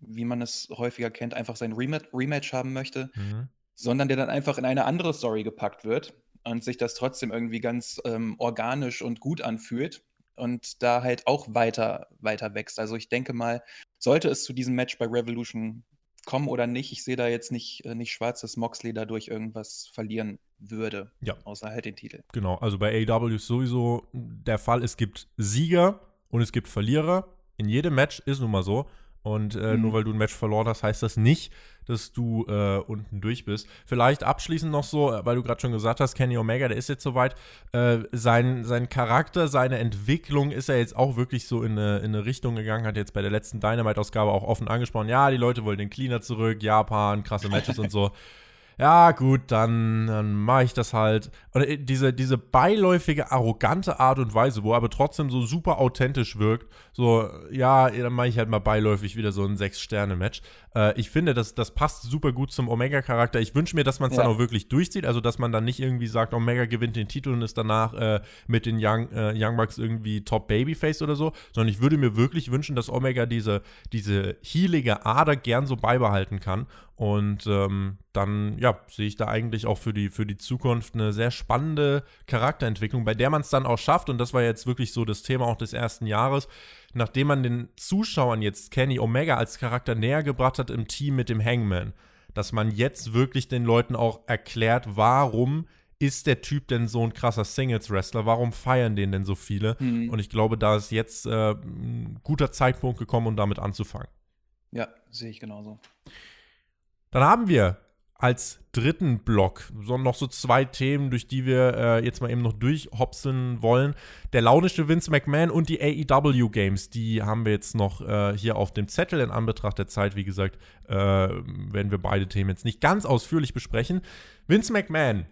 wie man es häufiger kennt, einfach sein Rematch haben möchte, mhm. sondern der dann einfach in eine andere Story gepackt wird und sich das trotzdem irgendwie ganz ähm, organisch und gut anfühlt und da halt auch weiter, weiter wächst. Also ich denke mal, sollte es zu diesem Match bei Revolution kommen oder nicht, ich sehe da jetzt nicht, äh, nicht schwarz, dass Moxley dadurch irgendwas verlieren würde. Ja. Außer halt den Titel. Genau, also bei AEW ist sowieso der Fall, es gibt Sieger und es gibt Verlierer. In jedem Match ist nun mal so. Und äh, mhm. nur weil du ein Match verloren hast, heißt das nicht, dass du äh, unten durch bist. Vielleicht abschließend noch so, weil du gerade schon gesagt hast, Kenny Omega, der ist jetzt soweit. Äh, sein, sein Charakter, seine Entwicklung ist er jetzt auch wirklich so in eine, in eine Richtung gegangen, hat jetzt bei der letzten Dynamite-Ausgabe auch offen angesprochen. Ja, die Leute wollen den Cleaner zurück, Japan, krasse Matches und so. [LAUGHS] ja, gut, dann, dann mache ich das halt. Und äh, diese, diese beiläufige, arrogante Art und Weise, wo er aber trotzdem so super authentisch wirkt, so, ja, dann mache ich halt mal beiläufig wieder so ein Sechs-Sterne-Match. Äh, ich finde, das, das passt super gut zum Omega-Charakter. Ich wünsche mir, dass man es ja. dann auch wirklich durchzieht, also dass man dann nicht irgendwie sagt, Omega gewinnt den Titel und ist danach äh, mit den Young, äh, Young Bucks irgendwie Top Babyface oder so, sondern ich würde mir wirklich wünschen, dass Omega diese, diese healige Ader gern so beibehalten kann. Und ähm, dann, ja, sehe ich da eigentlich auch für die, für die Zukunft eine sehr spannende Charakterentwicklung, bei der man es dann auch schafft. Und das war jetzt wirklich so das Thema auch des ersten Jahres, nachdem man den Zuschauern jetzt Kenny Omega als Charakter näher gebracht hat im Team mit dem Hangman, dass man jetzt wirklich den Leuten auch erklärt, warum ist der Typ denn so ein krasser Singles-Wrestler? Warum feiern den denn so viele? Mhm. Und ich glaube, da ist jetzt äh, ein guter Zeitpunkt gekommen, um damit anzufangen. Ja, sehe ich genauso. Dann haben wir als dritten Block so noch so zwei Themen, durch die wir äh, jetzt mal eben noch durchhopsen wollen. Der launische Vince McMahon und die AEW Games, die haben wir jetzt noch äh, hier auf dem Zettel. In Anbetracht der Zeit, wie gesagt, äh, werden wir beide Themen jetzt nicht ganz ausführlich besprechen. Vince McMahon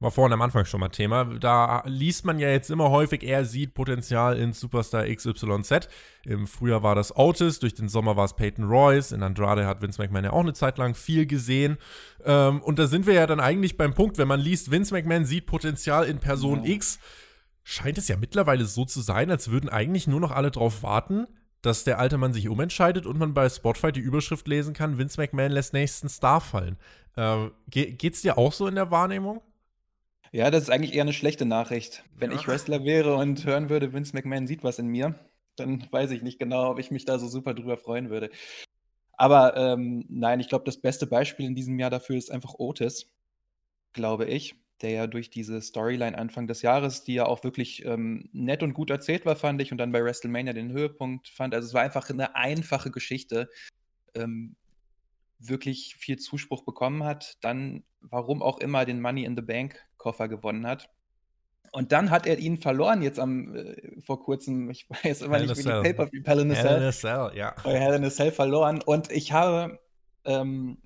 war vorhin am Anfang schon mal Thema. Da liest man ja jetzt immer häufig, er sieht Potenzial in Superstar XYZ. Im Frühjahr war das Otis, durch den Sommer war es Peyton Royce. In Andrade hat Vince McMahon ja auch eine Zeit lang viel gesehen. Ähm, und da sind wir ja dann eigentlich beim Punkt, wenn man liest, Vince McMahon sieht Potenzial in Person ja. X, scheint es ja mittlerweile so zu sein, als würden eigentlich nur noch alle drauf warten, dass der alte Mann sich umentscheidet und man bei Spotify die Überschrift lesen kann, Vince McMahon lässt nächsten Star fallen. Ähm, geht's dir auch so in der Wahrnehmung? Ja, das ist eigentlich eher eine schlechte Nachricht. Wenn ja. ich Wrestler wäre und hören würde, Vince McMahon sieht was in mir, dann weiß ich nicht genau, ob ich mich da so super drüber freuen würde. Aber ähm, nein, ich glaube, das beste Beispiel in diesem Jahr dafür ist einfach Otis, glaube ich, der ja durch diese Storyline Anfang des Jahres, die ja auch wirklich ähm, nett und gut erzählt war, fand ich, und dann bei WrestleMania den Höhepunkt fand. Also es war einfach eine einfache Geschichte, ähm, wirklich viel Zuspruch bekommen hat, dann warum auch immer den Money in the Bank Koffer gewonnen hat. Und dann hat er ihn verloren jetzt am äh, vor kurzem, ich [LAUGHS] weiß immer Hell nicht, wie die Paper-View Hell in a Cell. Hell in a Cell, ja. Hell in a Cell verloren. Und ich habe, ähm,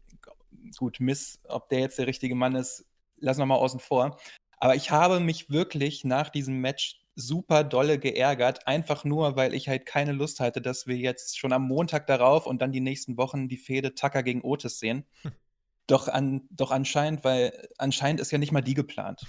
gut, Miss, ob der jetzt der richtige Mann ist, lassen wir mal außen vor. Aber ich habe mich wirklich nach diesem Match super dolle geärgert, einfach nur, weil ich halt keine Lust hatte, dass wir jetzt schon am Montag darauf und dann die nächsten Wochen die Fehde Tucker gegen Otis sehen. Doch, an, doch anscheinend, weil anscheinend ist ja nicht mal die geplant.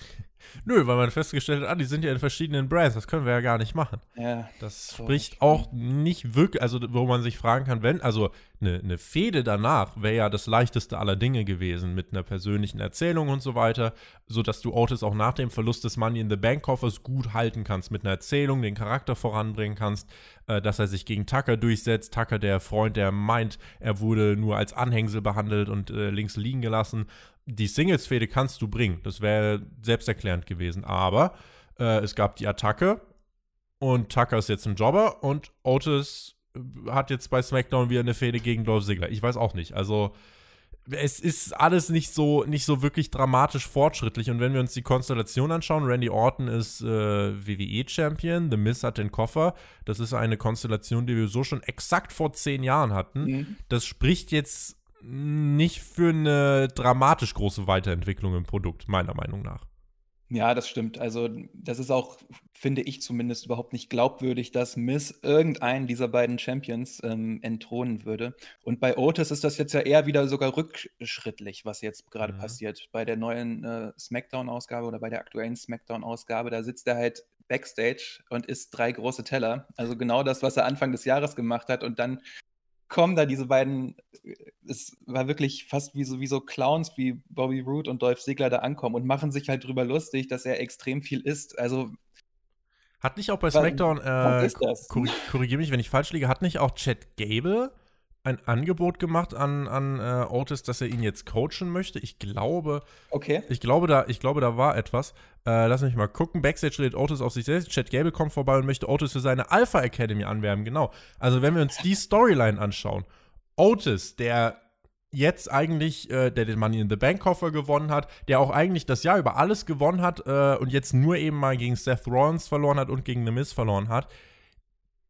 Nö, weil man festgestellt hat, ah, die sind ja in verschiedenen Brands, das können wir ja gar nicht machen. Ja, das spricht auch nicht wirklich, also wo man sich fragen kann, wenn, also eine, eine Fehde danach wäre ja das leichteste aller Dinge gewesen mit einer persönlichen Erzählung und so weiter, sodass du Otis auch nach dem Verlust des Money in the Bank Koffers gut halten kannst, mit einer Erzählung den Charakter voranbringen kannst, äh, dass er sich gegen Tucker durchsetzt. Tucker, der Freund, der meint, er wurde nur als Anhängsel behandelt und äh, links liegen gelassen die Singles-Fehde kannst du bringen. Das wäre selbsterklärend gewesen. Aber äh, es gab die Attacke und Tucker ist jetzt ein Jobber und Otis äh, hat jetzt bei SmackDown wieder eine Fehde gegen Dolph Ziggler. Ich weiß auch nicht. Also es ist alles nicht so, nicht so wirklich dramatisch fortschrittlich. Und wenn wir uns die Konstellation anschauen, Randy Orton ist äh, WWE-Champion, The Miz hat den Koffer. Das ist eine Konstellation, die wir so schon exakt vor zehn Jahren hatten. Mhm. Das spricht jetzt nicht für eine dramatisch große Weiterentwicklung im Produkt, meiner Meinung nach. Ja, das stimmt. Also, das ist auch, finde ich zumindest, überhaupt nicht glaubwürdig, dass Miss irgendeinen dieser beiden Champions ähm, entthronen würde. Und bei Otis ist das jetzt ja eher wieder sogar rückschrittlich, was jetzt gerade mhm. passiert. Bei der neuen äh, SmackDown-Ausgabe oder bei der aktuellen SmackDown-Ausgabe, da sitzt er halt Backstage und isst drei große Teller. Also genau das, was er Anfang des Jahres gemacht hat. Und dann kommen da diese beiden, es war wirklich fast wie so, wie so Clowns wie Bobby Root und Dolph Ziggler da ankommen und machen sich halt drüber lustig, dass er extrem viel isst. Also hat nicht auch bei SmackDown, äh, korrigiere mich, wenn ich falsch liege, hat nicht auch Chad Gable ein Angebot gemacht an, an äh, Otis, dass er ihn jetzt coachen möchte. Ich glaube, okay. ich glaube, da, ich glaube, da war etwas. Äh, lass mich mal gucken. Backstage redet Otis auf sich selbst. Chad Gable kommt vorbei und möchte Otis für seine Alpha Academy anwerben. Genau. Also, wenn wir uns die Storyline anschauen, Otis, der jetzt eigentlich, äh, der den Money in the Bank Koffer gewonnen hat, der auch eigentlich das Jahr über alles gewonnen hat äh, und jetzt nur eben mal gegen Seth Rollins verloren hat und gegen The Miz verloren hat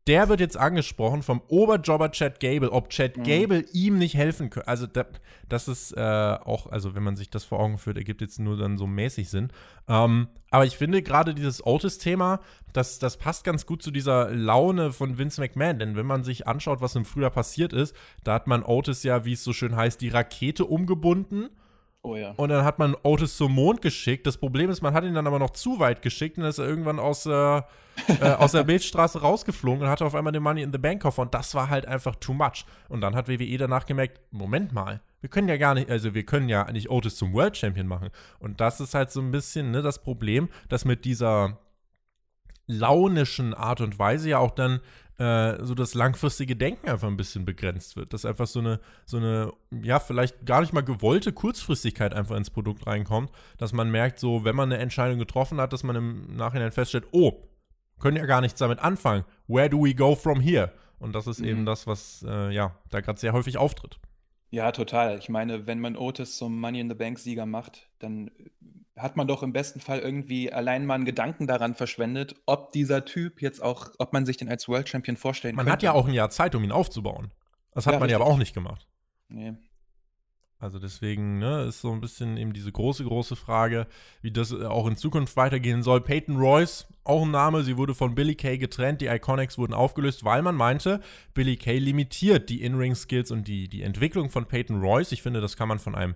der wird jetzt angesprochen vom Oberjobber Chad Gable, ob Chad mhm. Gable ihm nicht helfen könnte. Also da, das ist äh, auch, also wenn man sich das vor Augen führt, ergibt jetzt nur dann so mäßig Sinn. Ähm, aber ich finde gerade dieses Otis-Thema, das, das passt ganz gut zu dieser Laune von Vince McMahon. Denn wenn man sich anschaut, was im Frühjahr passiert ist, da hat man Otis ja, wie es so schön heißt, die Rakete umgebunden Oh ja. Und dann hat man Otis zum Mond geschickt. Das Problem ist, man hat ihn dann aber noch zu weit geschickt und dann ist er irgendwann aus, äh, äh, aus der Milchstraße rausgeflogen und hatte auf einmal den Money in the Bank Koffer und das war halt einfach too much. Und dann hat WWE danach gemerkt, Moment mal, wir können ja gar nicht, also wir können ja nicht Otis zum World Champion machen. Und das ist halt so ein bisschen ne, das Problem, dass mit dieser launischen Art und Weise ja auch dann äh, so das langfristige Denken einfach ein bisschen begrenzt wird. Dass einfach so eine, so eine, ja, vielleicht gar nicht mal gewollte Kurzfristigkeit einfach ins Produkt reinkommt, dass man merkt, so, wenn man eine Entscheidung getroffen hat, dass man im Nachhinein feststellt, oh, können ja gar nichts damit anfangen. Where do we go from here? Und das ist mhm. eben das, was äh, ja da gerade sehr häufig auftritt. Ja, total. Ich meine, wenn man Otis zum Money in the Bank Sieger macht, dann hat man doch im besten Fall irgendwie allein mal einen Gedanken daran verschwendet, ob dieser Typ jetzt auch, ob man sich den als World Champion vorstellen man. Man hat ja auch ein Jahr Zeit, um ihn aufzubauen. Das hat ja, man ja aber auch nicht gemacht. Nee. Also deswegen ne, ist so ein bisschen eben diese große, große Frage, wie das äh, auch in Zukunft weitergehen soll. Peyton Royce, auch ein Name, sie wurde von Billy Kay getrennt, die Iconics wurden aufgelöst, weil man meinte, Billy Kay limitiert die In-Ring-Skills und die, die Entwicklung von Peyton Royce. Ich finde, das kann man von einem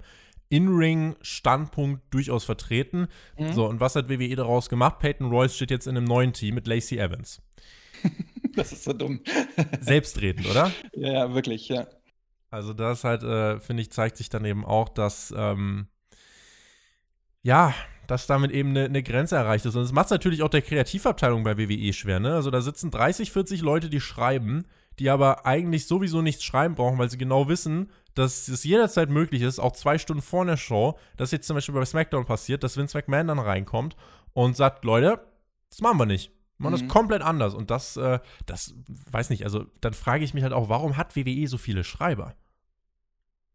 in-Ring-Standpunkt durchaus vertreten. Mhm. So, und was hat WWE daraus gemacht? Peyton Royce steht jetzt in einem neuen Team mit Lacey Evans. [LAUGHS] das ist so dumm. [LAUGHS] Selbstredend, oder? Ja, ja, wirklich, ja. Also, das halt, äh, finde ich, zeigt sich dann eben auch, dass, ähm, ja, dass damit eben eine, eine Grenze erreicht ist. Und es macht es natürlich auch der Kreativabteilung bei WWE schwer, ne? Also, da sitzen 30, 40 Leute, die schreiben, die aber eigentlich sowieso nichts schreiben brauchen, weil sie genau wissen, dass es jederzeit möglich ist, auch zwei Stunden vor der Show, dass jetzt zum Beispiel bei SmackDown passiert, dass Vince McMahon dann reinkommt und sagt, Leute, das machen wir nicht. Wir machen mhm. das komplett anders. Und das, äh, das, weiß nicht, also dann frage ich mich halt auch, warum hat WWE so viele Schreiber?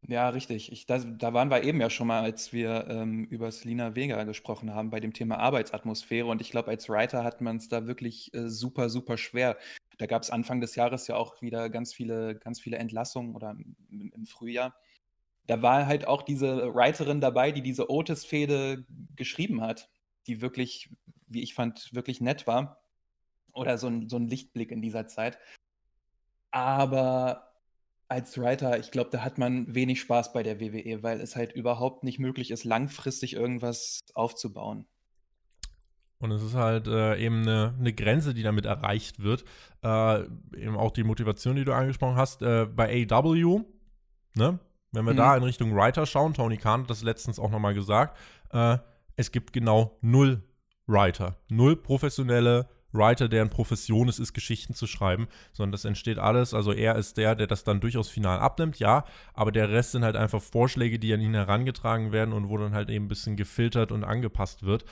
Ja, richtig. Ich, das, da waren wir eben ja schon mal, als wir ähm, über Selina Vega gesprochen haben, bei dem Thema Arbeitsatmosphäre. Und ich glaube, als Writer hat man es da wirklich äh, super, super schwer. Da gab es Anfang des Jahres ja auch wieder ganz viele, ganz viele Entlassungen oder im, im Frühjahr. Da war halt auch diese Writerin dabei, die diese Otis-Fehde geschrieben hat, die wirklich, wie ich fand, wirklich nett war. Oder so ein, so ein Lichtblick in dieser Zeit. Aber als Writer, ich glaube, da hat man wenig Spaß bei der WWE, weil es halt überhaupt nicht möglich ist, langfristig irgendwas aufzubauen. Und es ist halt äh, eben eine, eine, Grenze, die damit erreicht wird. Äh, eben auch die Motivation, die du angesprochen hast. Äh, bei AW, ne? Wenn wir mhm. da in Richtung Writer schauen, Tony Khan hat das letztens auch nochmal gesagt, äh, es gibt genau null Writer. Null professionelle Writer, deren Profession es ist, Geschichten zu schreiben, sondern das entsteht alles. Also er ist der, der das dann durchaus final abnimmt, ja, aber der Rest sind halt einfach Vorschläge, die an ihn herangetragen werden und wo dann halt eben ein bisschen gefiltert und angepasst wird.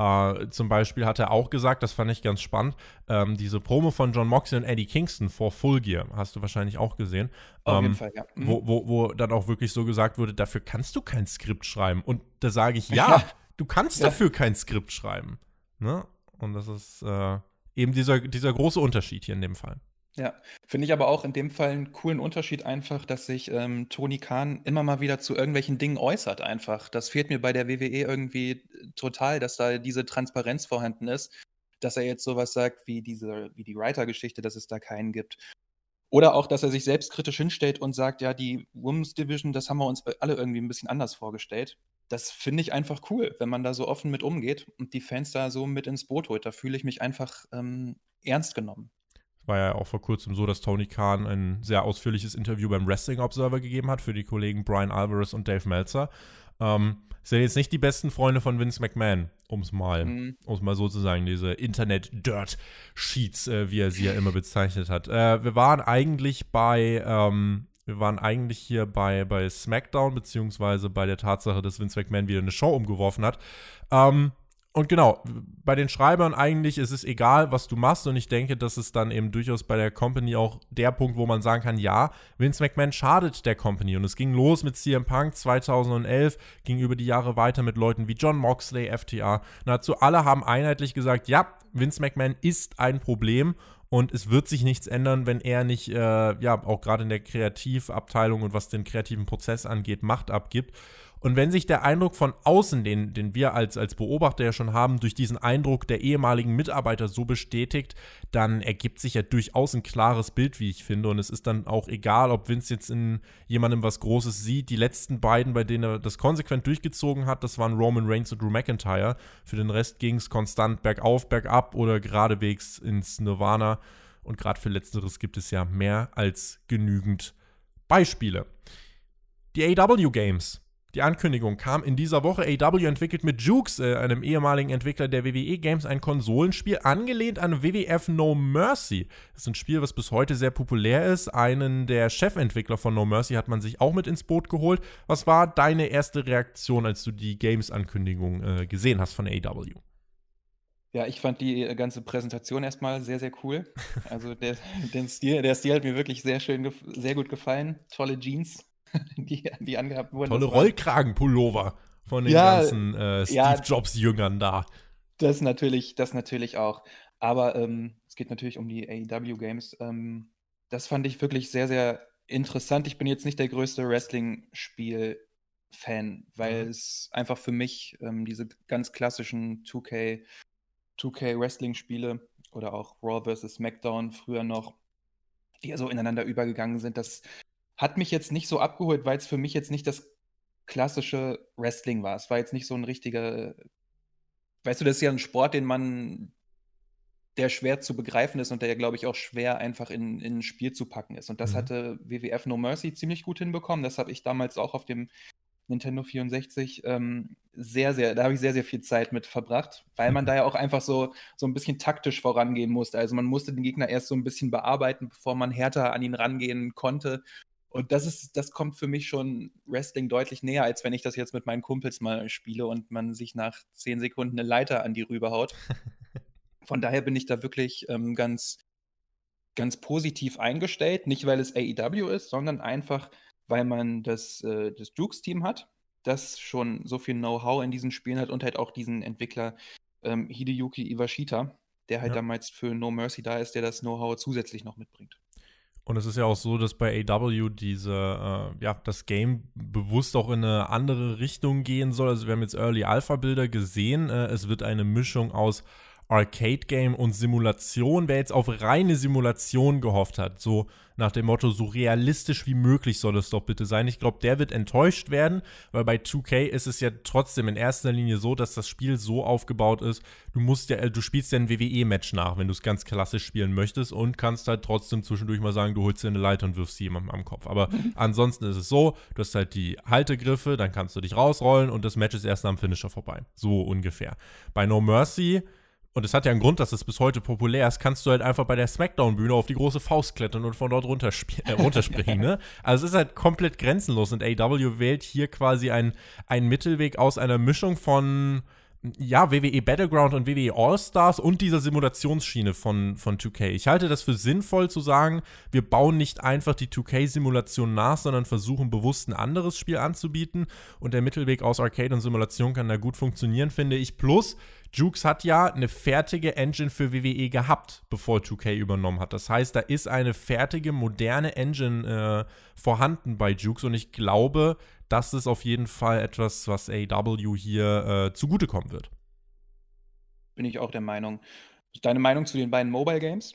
Uh, zum Beispiel hat er auch gesagt, das fand ich ganz spannend, ähm, diese Promo von John Moxley und Eddie Kingston vor Full Gear, hast du wahrscheinlich auch gesehen. Auf ähm, jeden Fall, ja. Mhm. Wo, wo, wo dann auch wirklich so gesagt wurde, dafür kannst du kein Skript schreiben. Und da sage ich, [LAUGHS] ja, du kannst ja. dafür kein Skript schreiben. Ne? Und das ist äh, eben dieser, dieser große Unterschied hier in dem Fall. Ja, finde ich aber auch in dem Fall einen coolen Unterschied einfach, dass sich ähm, Tony Khan immer mal wieder zu irgendwelchen Dingen äußert einfach. Das fehlt mir bei der WWE irgendwie total, dass da diese Transparenz vorhanden ist, dass er jetzt sowas sagt wie diese, wie die Writer-Geschichte, dass es da keinen gibt. Oder auch, dass er sich selbstkritisch hinstellt und sagt, ja, die Women's Division, das haben wir uns alle irgendwie ein bisschen anders vorgestellt. Das finde ich einfach cool, wenn man da so offen mit umgeht und die Fans da so mit ins Boot holt. Da fühle ich mich einfach ähm, ernst genommen war ja auch vor kurzem so, dass Tony Khan ein sehr ausführliches Interview beim Wrestling Observer gegeben hat für die Kollegen Brian Alvarez und Dave Meltzer. Ähm, sind jetzt nicht die besten Freunde von Vince McMahon, um es mal, mhm. mal so zu sagen, diese Internet-Dirt-Sheets, äh, wie er sie ja immer bezeichnet hat. Äh, wir waren eigentlich bei, ähm, wir waren eigentlich hier bei, bei SmackDown, beziehungsweise bei der Tatsache, dass Vince McMahon wieder eine Show umgeworfen hat. Ähm, und genau, bei den Schreibern eigentlich ist es egal, was du machst. Und ich denke, das ist dann eben durchaus bei der Company auch der Punkt, wo man sagen kann, ja, Vince McMahon schadet der Company. Und es ging los mit CM Punk 2011, ging über die Jahre weiter mit Leuten wie John Moxley, FTA. Dazu alle haben einheitlich gesagt, ja, Vince McMahon ist ein Problem. Und es wird sich nichts ändern, wenn er nicht, äh, ja, auch gerade in der Kreativabteilung und was den kreativen Prozess angeht, Macht abgibt. Und wenn sich der Eindruck von außen, den, den wir als, als Beobachter ja schon haben, durch diesen Eindruck der ehemaligen Mitarbeiter so bestätigt, dann ergibt sich ja durchaus ein klares Bild, wie ich finde. Und es ist dann auch egal, ob Vince jetzt in jemandem was Großes sieht. Die letzten beiden, bei denen er das konsequent durchgezogen hat, das waren Roman Reigns und Drew McIntyre. Für den Rest ging es konstant bergauf, bergab oder geradewegs ins Nirvana. Und gerade für Letzteres gibt es ja mehr als genügend Beispiele. Die AW Games die Ankündigung kam in dieser Woche. AW entwickelt mit Jukes, äh, einem ehemaligen Entwickler der WWE Games, ein Konsolenspiel, angelehnt an WWF No Mercy. Das ist ein Spiel, was bis heute sehr populär ist. Einen der Chefentwickler von No Mercy hat man sich auch mit ins Boot geholt. Was war deine erste Reaktion, als du die Games-Ankündigung äh, gesehen hast von AW? Ja, ich fand die äh, ganze Präsentation erstmal sehr, sehr cool. Also der, [LAUGHS] den Stil, der Stil hat mir wirklich sehr schön, sehr gut gefallen. Tolle Jeans, [LAUGHS] die, die angehabt wurden. Tolle Rollkragenpullover von den ja, ganzen äh, Steve ja, Jobs-Jüngern da. Das natürlich, das natürlich auch. Aber ähm, es geht natürlich um die AEW-Games. Ähm, das fand ich wirklich sehr, sehr interessant. Ich bin jetzt nicht der größte Wrestling-Spiel-Fan, weil mhm. es einfach für mich ähm, diese ganz klassischen 2K, 2K Wrestling-Spiele oder auch Raw vs. SmackDown früher noch, die ja so ineinander übergegangen sind, das hat mich jetzt nicht so abgeholt, weil es für mich jetzt nicht das klassische Wrestling war. Es war jetzt nicht so ein richtiger. Weißt du, das ist ja ein Sport, den man, der schwer zu begreifen ist und der, glaube ich, auch schwer einfach in, in ein Spiel zu packen ist. Und das mhm. hatte WWF No Mercy ziemlich gut hinbekommen. Das habe ich damals auch auf dem Nintendo 64 ähm, sehr, sehr, da habe ich sehr, sehr viel Zeit mit verbracht, weil man [LAUGHS] da ja auch einfach so, so ein bisschen taktisch vorangehen musste. Also man musste den Gegner erst so ein bisschen bearbeiten, bevor man härter an ihn rangehen konnte. Und das ist, das kommt für mich schon Wrestling deutlich näher, als wenn ich das jetzt mit meinen Kumpels mal spiele und man sich nach zehn Sekunden eine Leiter an die rüberhaut. [LAUGHS] Von daher bin ich da wirklich ähm, ganz, ganz positiv eingestellt. Nicht, weil es AEW ist, sondern einfach, weil man das, äh, das Dukes-Team hat, das schon so viel Know-how in diesen Spielen hat und halt auch diesen Entwickler ähm, Hideyuki Iwashita, der halt ja. damals für No Mercy da ist, der das Know-how zusätzlich noch mitbringt. Und es ist ja auch so, dass bei AW diese, äh, ja, das Game bewusst auch in eine andere Richtung gehen soll. Also wir haben jetzt Early Alpha Bilder gesehen. Äh, es wird eine Mischung aus Arcade-Game und Simulation. Wer jetzt auf reine Simulation gehofft hat, so nach dem Motto, so realistisch wie möglich soll es doch bitte sein. Ich glaube, der wird enttäuscht werden, weil bei 2K ist es ja trotzdem in erster Linie so, dass das Spiel so aufgebaut ist, du musst ja, du spielst ja ein WWE-Match nach, wenn du es ganz klassisch spielen möchtest und kannst halt trotzdem zwischendurch mal sagen, du holst dir eine Leiter und wirfst sie jemandem am Kopf. Aber [LAUGHS] ansonsten ist es so, du hast halt die Haltegriffe, dann kannst du dich rausrollen und das Match ist erst am Finisher vorbei. So ungefähr. Bei No Mercy und es hat ja einen Grund, dass es bis heute populär ist, kannst du halt einfach bei der Smackdown-Bühne auf die große Faust klettern und von dort äh, runterspringen. ne? [LAUGHS] Also es ist halt komplett grenzenlos und AW wählt hier quasi einen Mittelweg aus einer Mischung von ja, WWE Battleground und WWE All-Stars und dieser Simulationsschiene von, von 2K. Ich halte das für sinnvoll zu sagen, wir bauen nicht einfach die 2K-Simulation nach, sondern versuchen bewusst ein anderes Spiel anzubieten. Und der Mittelweg aus Arcade und Simulation kann da gut funktionieren, finde ich. Plus, Jukes hat ja eine fertige Engine für WWE gehabt, bevor 2K übernommen hat. Das heißt, da ist eine fertige, moderne Engine äh, vorhanden bei Jukes und ich glaube, das ist auf jeden Fall etwas, was AW hier äh, zugutekommen wird. Bin ich auch der Meinung. Deine Meinung zu den beiden Mobile Games?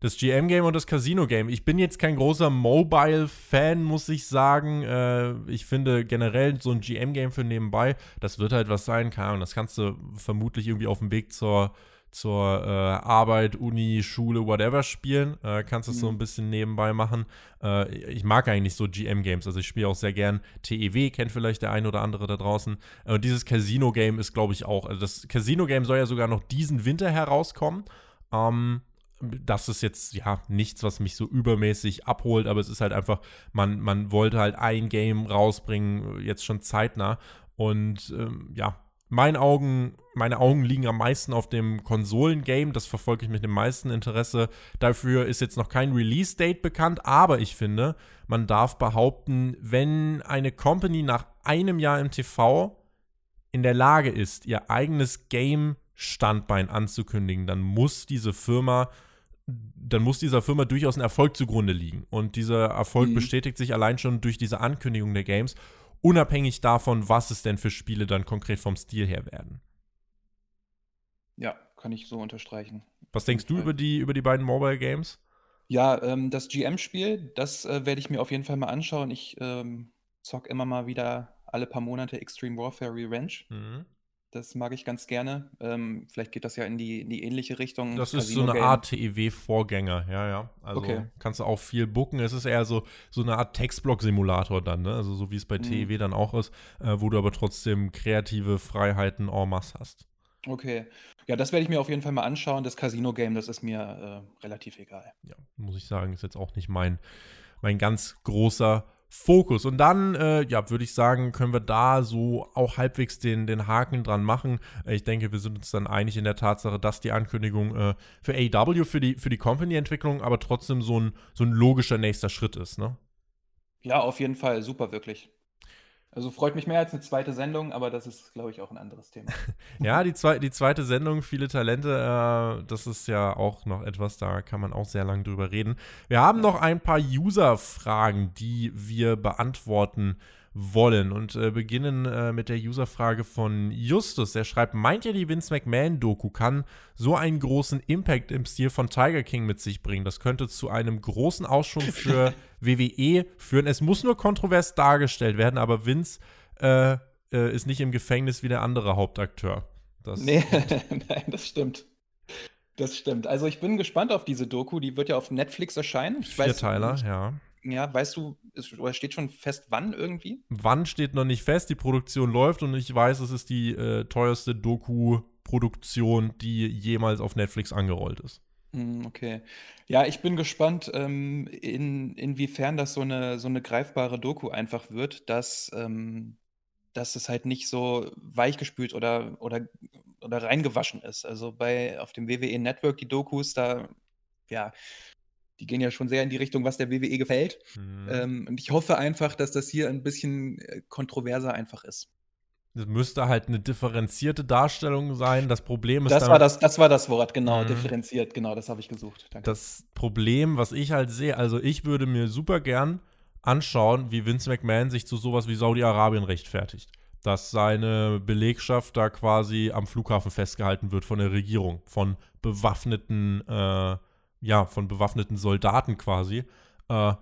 Das GM-Game und das Casino-Game. Ich bin jetzt kein großer Mobile-Fan, muss ich sagen. Äh, ich finde generell so ein GM-Game für nebenbei, das wird halt was sein, keine Ahnung. Das kannst du vermutlich irgendwie auf dem Weg zur, zur äh, Arbeit, Uni, Schule, whatever spielen. Äh, kannst du es mhm. so ein bisschen nebenbei machen. Äh, ich mag eigentlich so GM-Games. Also ich spiele auch sehr gern TEW, kennt vielleicht der ein oder andere da draußen. Äh, und dieses Casino-Game ist, glaube ich, auch. Also das Casino-Game soll ja sogar noch diesen Winter herauskommen. Ähm, das ist jetzt ja nichts, was mich so übermäßig abholt, aber es ist halt einfach, man, man wollte halt ein Game rausbringen, jetzt schon zeitnah. Und ähm, ja, mein Augen, meine Augen liegen am meisten auf dem Konsolengame. Das verfolge ich mit dem meisten Interesse. Dafür ist jetzt noch kein Release-Date bekannt, aber ich finde, man darf behaupten, wenn eine Company nach einem Jahr im TV in der Lage ist, ihr eigenes Game Standbein anzukündigen, dann muss diese Firma dann muss dieser Firma durchaus ein Erfolg zugrunde liegen. Und dieser Erfolg mhm. bestätigt sich allein schon durch diese Ankündigung der Games, unabhängig davon, was es denn für Spiele dann konkret vom Stil her werden. Ja, kann ich so unterstreichen. Was denkst du über die, über die beiden Mobile Games? Ja, ähm, das GM-Spiel, das äh, werde ich mir auf jeden Fall mal anschauen. Ich ähm, zock immer mal wieder alle paar Monate Extreme Warfare Revenge. Mhm. Das mag ich ganz gerne. Ähm, vielleicht geht das ja in die, in die ähnliche Richtung. Das ist so eine Art TEW-Vorgänger, ja, ja. Also okay. kannst du auch viel booken. Es ist eher so, so eine Art Textblock-Simulator dann, ne? Also so wie es bei mhm. TEW dann auch ist, äh, wo du aber trotzdem kreative Freiheiten en masse hast. Okay. Ja, das werde ich mir auf jeden Fall mal anschauen. Das Casino-Game, das ist mir äh, relativ egal. Ja, muss ich sagen, ist jetzt auch nicht mein, mein ganz großer Fokus. Und dann, äh, ja, würde ich sagen, können wir da so auch halbwegs den, den Haken dran machen. Ich denke, wir sind uns dann einig in der Tatsache, dass die Ankündigung äh, für AW, für die, für die Company-Entwicklung, aber trotzdem so ein, so ein logischer nächster Schritt ist, ne? Ja, auf jeden Fall. Super, wirklich. Also freut mich mehr als eine zweite Sendung, aber das ist, glaube ich, auch ein anderes Thema. [LAUGHS] ja, die, zwei, die zweite Sendung, viele Talente, äh, das ist ja auch noch etwas, da kann man auch sehr lange drüber reden. Wir haben noch ein paar User-Fragen, die wir beantworten wollen und äh, beginnen äh, mit der Userfrage von Justus. Er schreibt, meint ihr, die Vince McMahon-Doku kann so einen großen Impact im Stil von Tiger King mit sich bringen? Das könnte zu einem großen Ausschwung für [LAUGHS] WWE führen. Es muss nur kontrovers dargestellt werden, aber Vince äh, äh ist nicht im Gefängnis wie der andere Hauptakteur. Das nee, [LAUGHS] nein, das stimmt. Das stimmt. Also ich bin gespannt auf diese Doku. Die wird ja auf Netflix erscheinen. Ich Vierteiler, weiß, ja. Ja, weißt du, oder steht schon fest, wann irgendwie? Wann steht noch nicht fest, die Produktion läuft und ich weiß, es ist die äh, teuerste Doku-Produktion, die jemals auf Netflix angerollt ist. Hm, okay. Ja, ich bin gespannt, ähm, in, inwiefern das so eine, so eine greifbare Doku einfach wird, dass, ähm, dass es halt nicht so weichgespült oder, oder, oder reingewaschen ist. Also bei auf dem WWE Network, die Dokus, da ja, die gehen ja schon sehr in die Richtung, was der WWE gefällt. Mhm. Ähm, und ich hoffe einfach, dass das hier ein bisschen äh, kontroverser einfach ist. Es müsste halt eine differenzierte Darstellung sein. Das Problem ist. Das, damit, war, das, das war das Wort, genau, mhm. differenziert, genau, das habe ich gesucht. Danke. Das Problem, was ich halt sehe, also ich würde mir super gern anschauen, wie Vince McMahon sich zu sowas wie Saudi-Arabien rechtfertigt. dass seine Belegschaft da quasi am Flughafen festgehalten wird von der Regierung, von bewaffneten, äh, ja, von bewaffneten Soldaten quasi. Äh,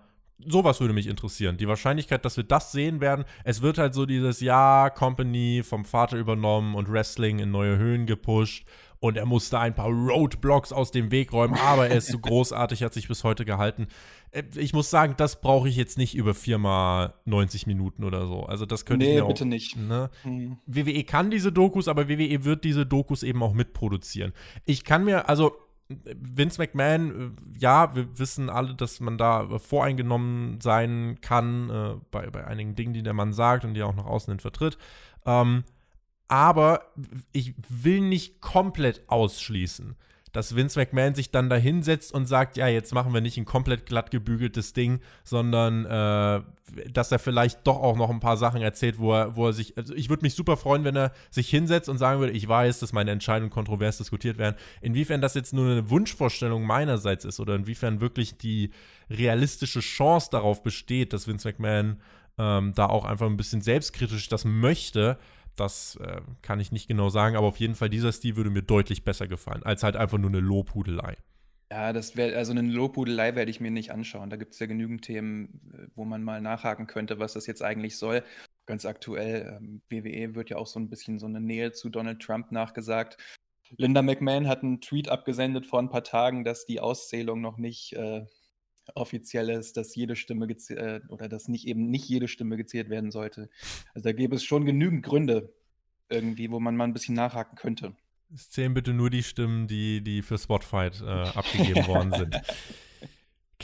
sowas würde mich interessieren. Die Wahrscheinlichkeit, dass wir das sehen werden, es wird halt so dieses Ja, Company vom Vater übernommen und Wrestling in neue Höhen gepusht und er musste ein paar Roadblocks aus dem Weg räumen, aber er ist so [LAUGHS] großartig, hat sich bis heute gehalten. Äh, ich muss sagen, das brauche ich jetzt nicht über viermal 90 Minuten oder so. Also das könnte nee, ich mir bitte auch, nicht. Ne? Hm. WWE kann diese Dokus, aber WWE wird diese Dokus eben auch mitproduzieren. Ich kann mir, also Vince McMahon, äh, ja, wir wissen alle, dass man da voreingenommen sein kann äh, bei, bei einigen Dingen, die der Mann sagt und die er auch nach außen hin vertritt. Ähm, aber ich will nicht komplett ausschließen, dass Vince McMahon sich dann da hinsetzt und sagt, ja, jetzt machen wir nicht ein komplett glatt gebügeltes Ding, sondern äh, dass er vielleicht doch auch noch ein paar Sachen erzählt, wo er, wo er sich, also ich würde mich super freuen, wenn er sich hinsetzt und sagen würde, ich weiß, dass meine Entscheidungen kontrovers diskutiert werden. Inwiefern das jetzt nur eine Wunschvorstellung meinerseits ist oder inwiefern wirklich die realistische Chance darauf besteht, dass Vince McMahon ähm, da auch einfach ein bisschen selbstkritisch das möchte, das äh, kann ich nicht genau sagen, aber auf jeden Fall dieser Stil würde mir deutlich besser gefallen, als halt einfach nur eine Lobhudelei. Ja, das wäre, also eine Lobhudelei werde ich mir nicht anschauen. Da gibt es ja genügend Themen, äh, wo man mal nachhaken könnte, was das jetzt eigentlich soll. Ganz aktuell, ähm, WWE wird ja auch so ein bisschen so eine Nähe zu Donald Trump nachgesagt. Linda McMahon hat einen Tweet abgesendet vor ein paar Tagen, dass die Auszählung noch nicht äh, offiziell ist, dass jede Stimme äh, oder dass nicht eben nicht jede Stimme gezählt werden sollte. Also da gäbe es schon genügend Gründe irgendwie, wo man mal ein bisschen nachhaken könnte. Es zählen bitte nur die Stimmen, die, die für Spotfight äh, abgegeben [LAUGHS] worden sind.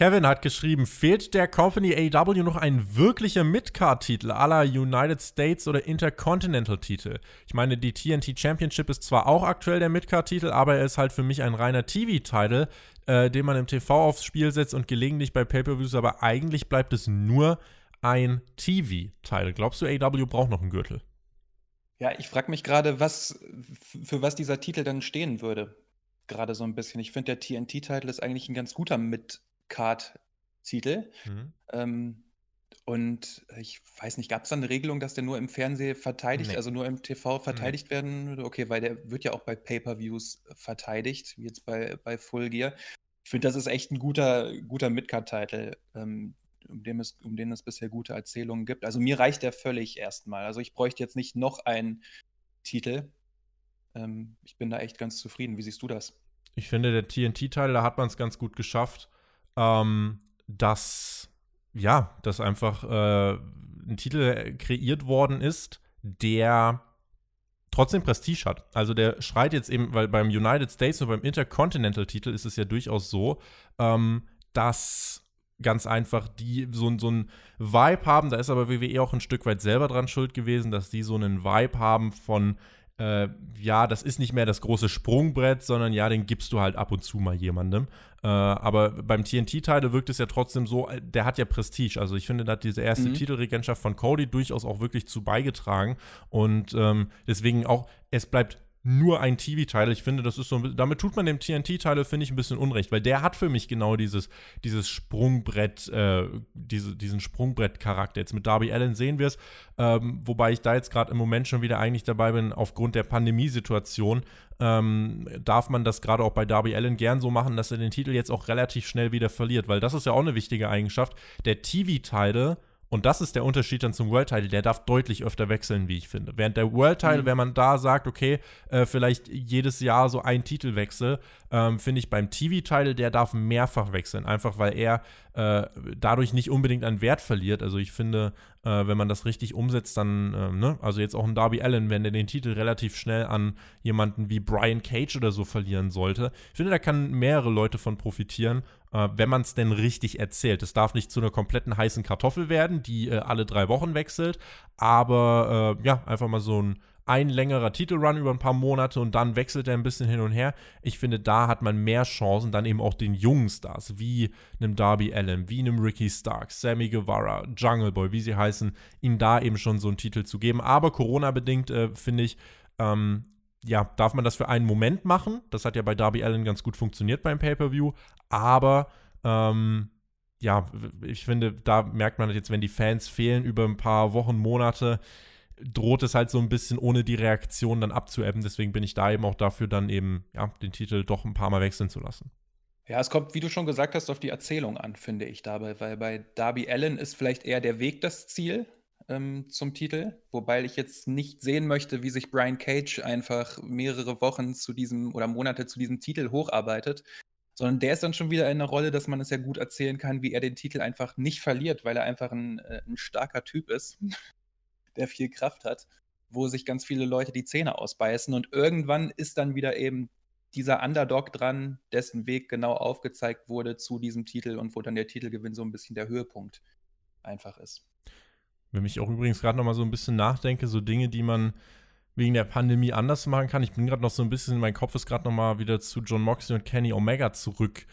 Kevin hat geschrieben, fehlt der Company AW noch ein wirklicher Midcard-Titel aller United States oder Intercontinental-Titel? Ich meine, die TNT Championship ist zwar auch aktuell der Midcard-Titel, aber er ist halt für mich ein reiner TV-Titel, äh, den man im TV aufs Spiel setzt und gelegentlich bei Pay-Per-Views, aber eigentlich bleibt es nur ein TV-Titel. Glaubst du, AW braucht noch einen Gürtel? Ja, ich frage mich gerade, was für was dieser Titel dann stehen würde. Gerade so ein bisschen. Ich finde, der TNT-Titel ist eigentlich ein ganz guter Mid-Card-Titel. Mhm. Ähm, und ich weiß nicht, gab es da eine Regelung, dass der nur im Fernsehen verteidigt, Nee. also nur im TV verteidigt werden würde? Okay, weil der wird ja auch bei Pay-Per-Views verteidigt, wie jetzt bei, bei Full Gear. Ich finde, das ist echt ein guter, guter Midcard-Titel, ähm, um, dem es, um den es bisher gute Erzählungen gibt. Also mir reicht der völlig erstmal. Also ich bräuchte jetzt nicht noch einen Titel. Ähm, ich bin da echt ganz zufrieden. Wie siehst du das? Ich finde, der TNT-Teil, da hat man es ganz gut geschafft, ähm, dass, ja, dass einfach äh, ein Titel kreiert worden ist, der trotzdem Prestige hat. Also der schreit jetzt eben, weil beim United States und beim Intercontinental-Titel ist es ja durchaus so, ähm, dass ganz einfach die so, so einen Vibe haben, da ist aber WWE auch ein Stück weit selber dran schuld gewesen, dass die so einen Vibe haben von äh, ja, das ist nicht mehr das große Sprungbrett, sondern ja, den gibst du halt ab und zu mal jemandem. Äh, aber beim TNT-Titel wirkt es ja trotzdem so, äh, der hat ja Prestige. Also ich finde, da hat diese erste Mhm. Titelregentschaft von Cody durchaus auch wirklich zu beigetragen. Und ähm, deswegen auch, es bleibt nur ein TV-Titel. Ich finde, das ist so ein damit tut man dem TNT-Titel, finde ich, ein bisschen Unrecht, weil der hat für mich genau dieses, dieses Sprungbrett, äh, diese, diesen Sprungbrett-Charakter. Jetzt mit Darby Allen sehen wir es, ähm, wobei ich da jetzt gerade im Moment schon wieder eigentlich dabei bin, aufgrund der Pandemiesituation, ähm, darf man das gerade auch bei Darby Allen gern so machen, dass er den Titel jetzt auch relativ schnell wieder verliert, weil das ist ja auch eine wichtige Eigenschaft. Der TV-Titel und das ist der Unterschied dann zum World Title. Der darf deutlich öfter wechseln, wie ich finde. Während der World Title, Mhm. wenn man da sagt, okay, äh, vielleicht jedes Jahr so ein Titelwechsel, ähm, finde ich beim TV-Title, der darf mehrfach wechseln. Einfach weil er äh, dadurch nicht unbedingt an Wert verliert. Also ich finde, äh, wenn man das richtig umsetzt, dann, ähm, ne, also jetzt auch ein Darby Allen, wenn der den Titel relativ schnell an jemanden wie Brian Cage oder so verlieren sollte, ich finde, da kann mehrere Leute von profitieren äh, wenn man es denn richtig erzählt. Es darf nicht zu einer kompletten heißen Kartoffel werden, die äh, alle drei Wochen wechselt, aber äh, ja, einfach mal so ein ein längerer Titelrun über ein paar Monate und dann wechselt er ein bisschen hin und her. Ich finde, da hat man mehr Chancen, dann eben auch den jungen Stars, wie einem Darby Allen, wie einem Ricky Starks, Sammy Guevara, Jungle Boy, wie sie heißen, ihnen da eben schon so einen Titel zu geben. Aber Corona-bedingt, äh, finde ich, ähm, ja, darf man das für einen Moment machen. Das hat ja bei Darby Allen ganz gut funktioniert beim Pay-Per-View. Aber ähm, ja, ich finde, da merkt man jetzt, wenn die Fans fehlen über ein paar Wochen, Monate, droht es halt so ein bisschen ohne die Reaktion dann abzuebben. Deswegen bin ich da eben auch dafür, dann eben ja, den Titel doch ein paar Mal wechseln zu lassen. Ja, es kommt, wie du schon gesagt hast, auf die Erzählung an, finde ich dabei, weil bei Darby Allen ist vielleicht eher der Weg das Ziel ähm, zum Titel, wobei ich jetzt nicht sehen möchte, wie sich Brian Cage einfach mehrere Wochen zu diesem oder Monate zu diesem Titel hocharbeitet, sondern der ist dann schon wieder in der Rolle, dass man es ja gut erzählen kann, wie er den Titel einfach nicht verliert, weil er einfach ein, äh, ein starker Typ ist, [LAUGHS] der viel Kraft hat, wo sich ganz viele Leute die Zähne ausbeißen und irgendwann ist dann wieder eben dieser Underdog dran, dessen Weg genau aufgezeigt wurde zu diesem Titel und wo dann der Titelgewinn so ein bisschen der Höhepunkt einfach ist. Wenn ich auch übrigens gerade noch mal so ein bisschen nachdenke, so Dinge, die man wegen der Pandemie anders machen kann. Ich bin gerade noch so ein bisschen, mein Kopf ist gerade noch mal wieder zu John Moxley und Kenny Omega zurück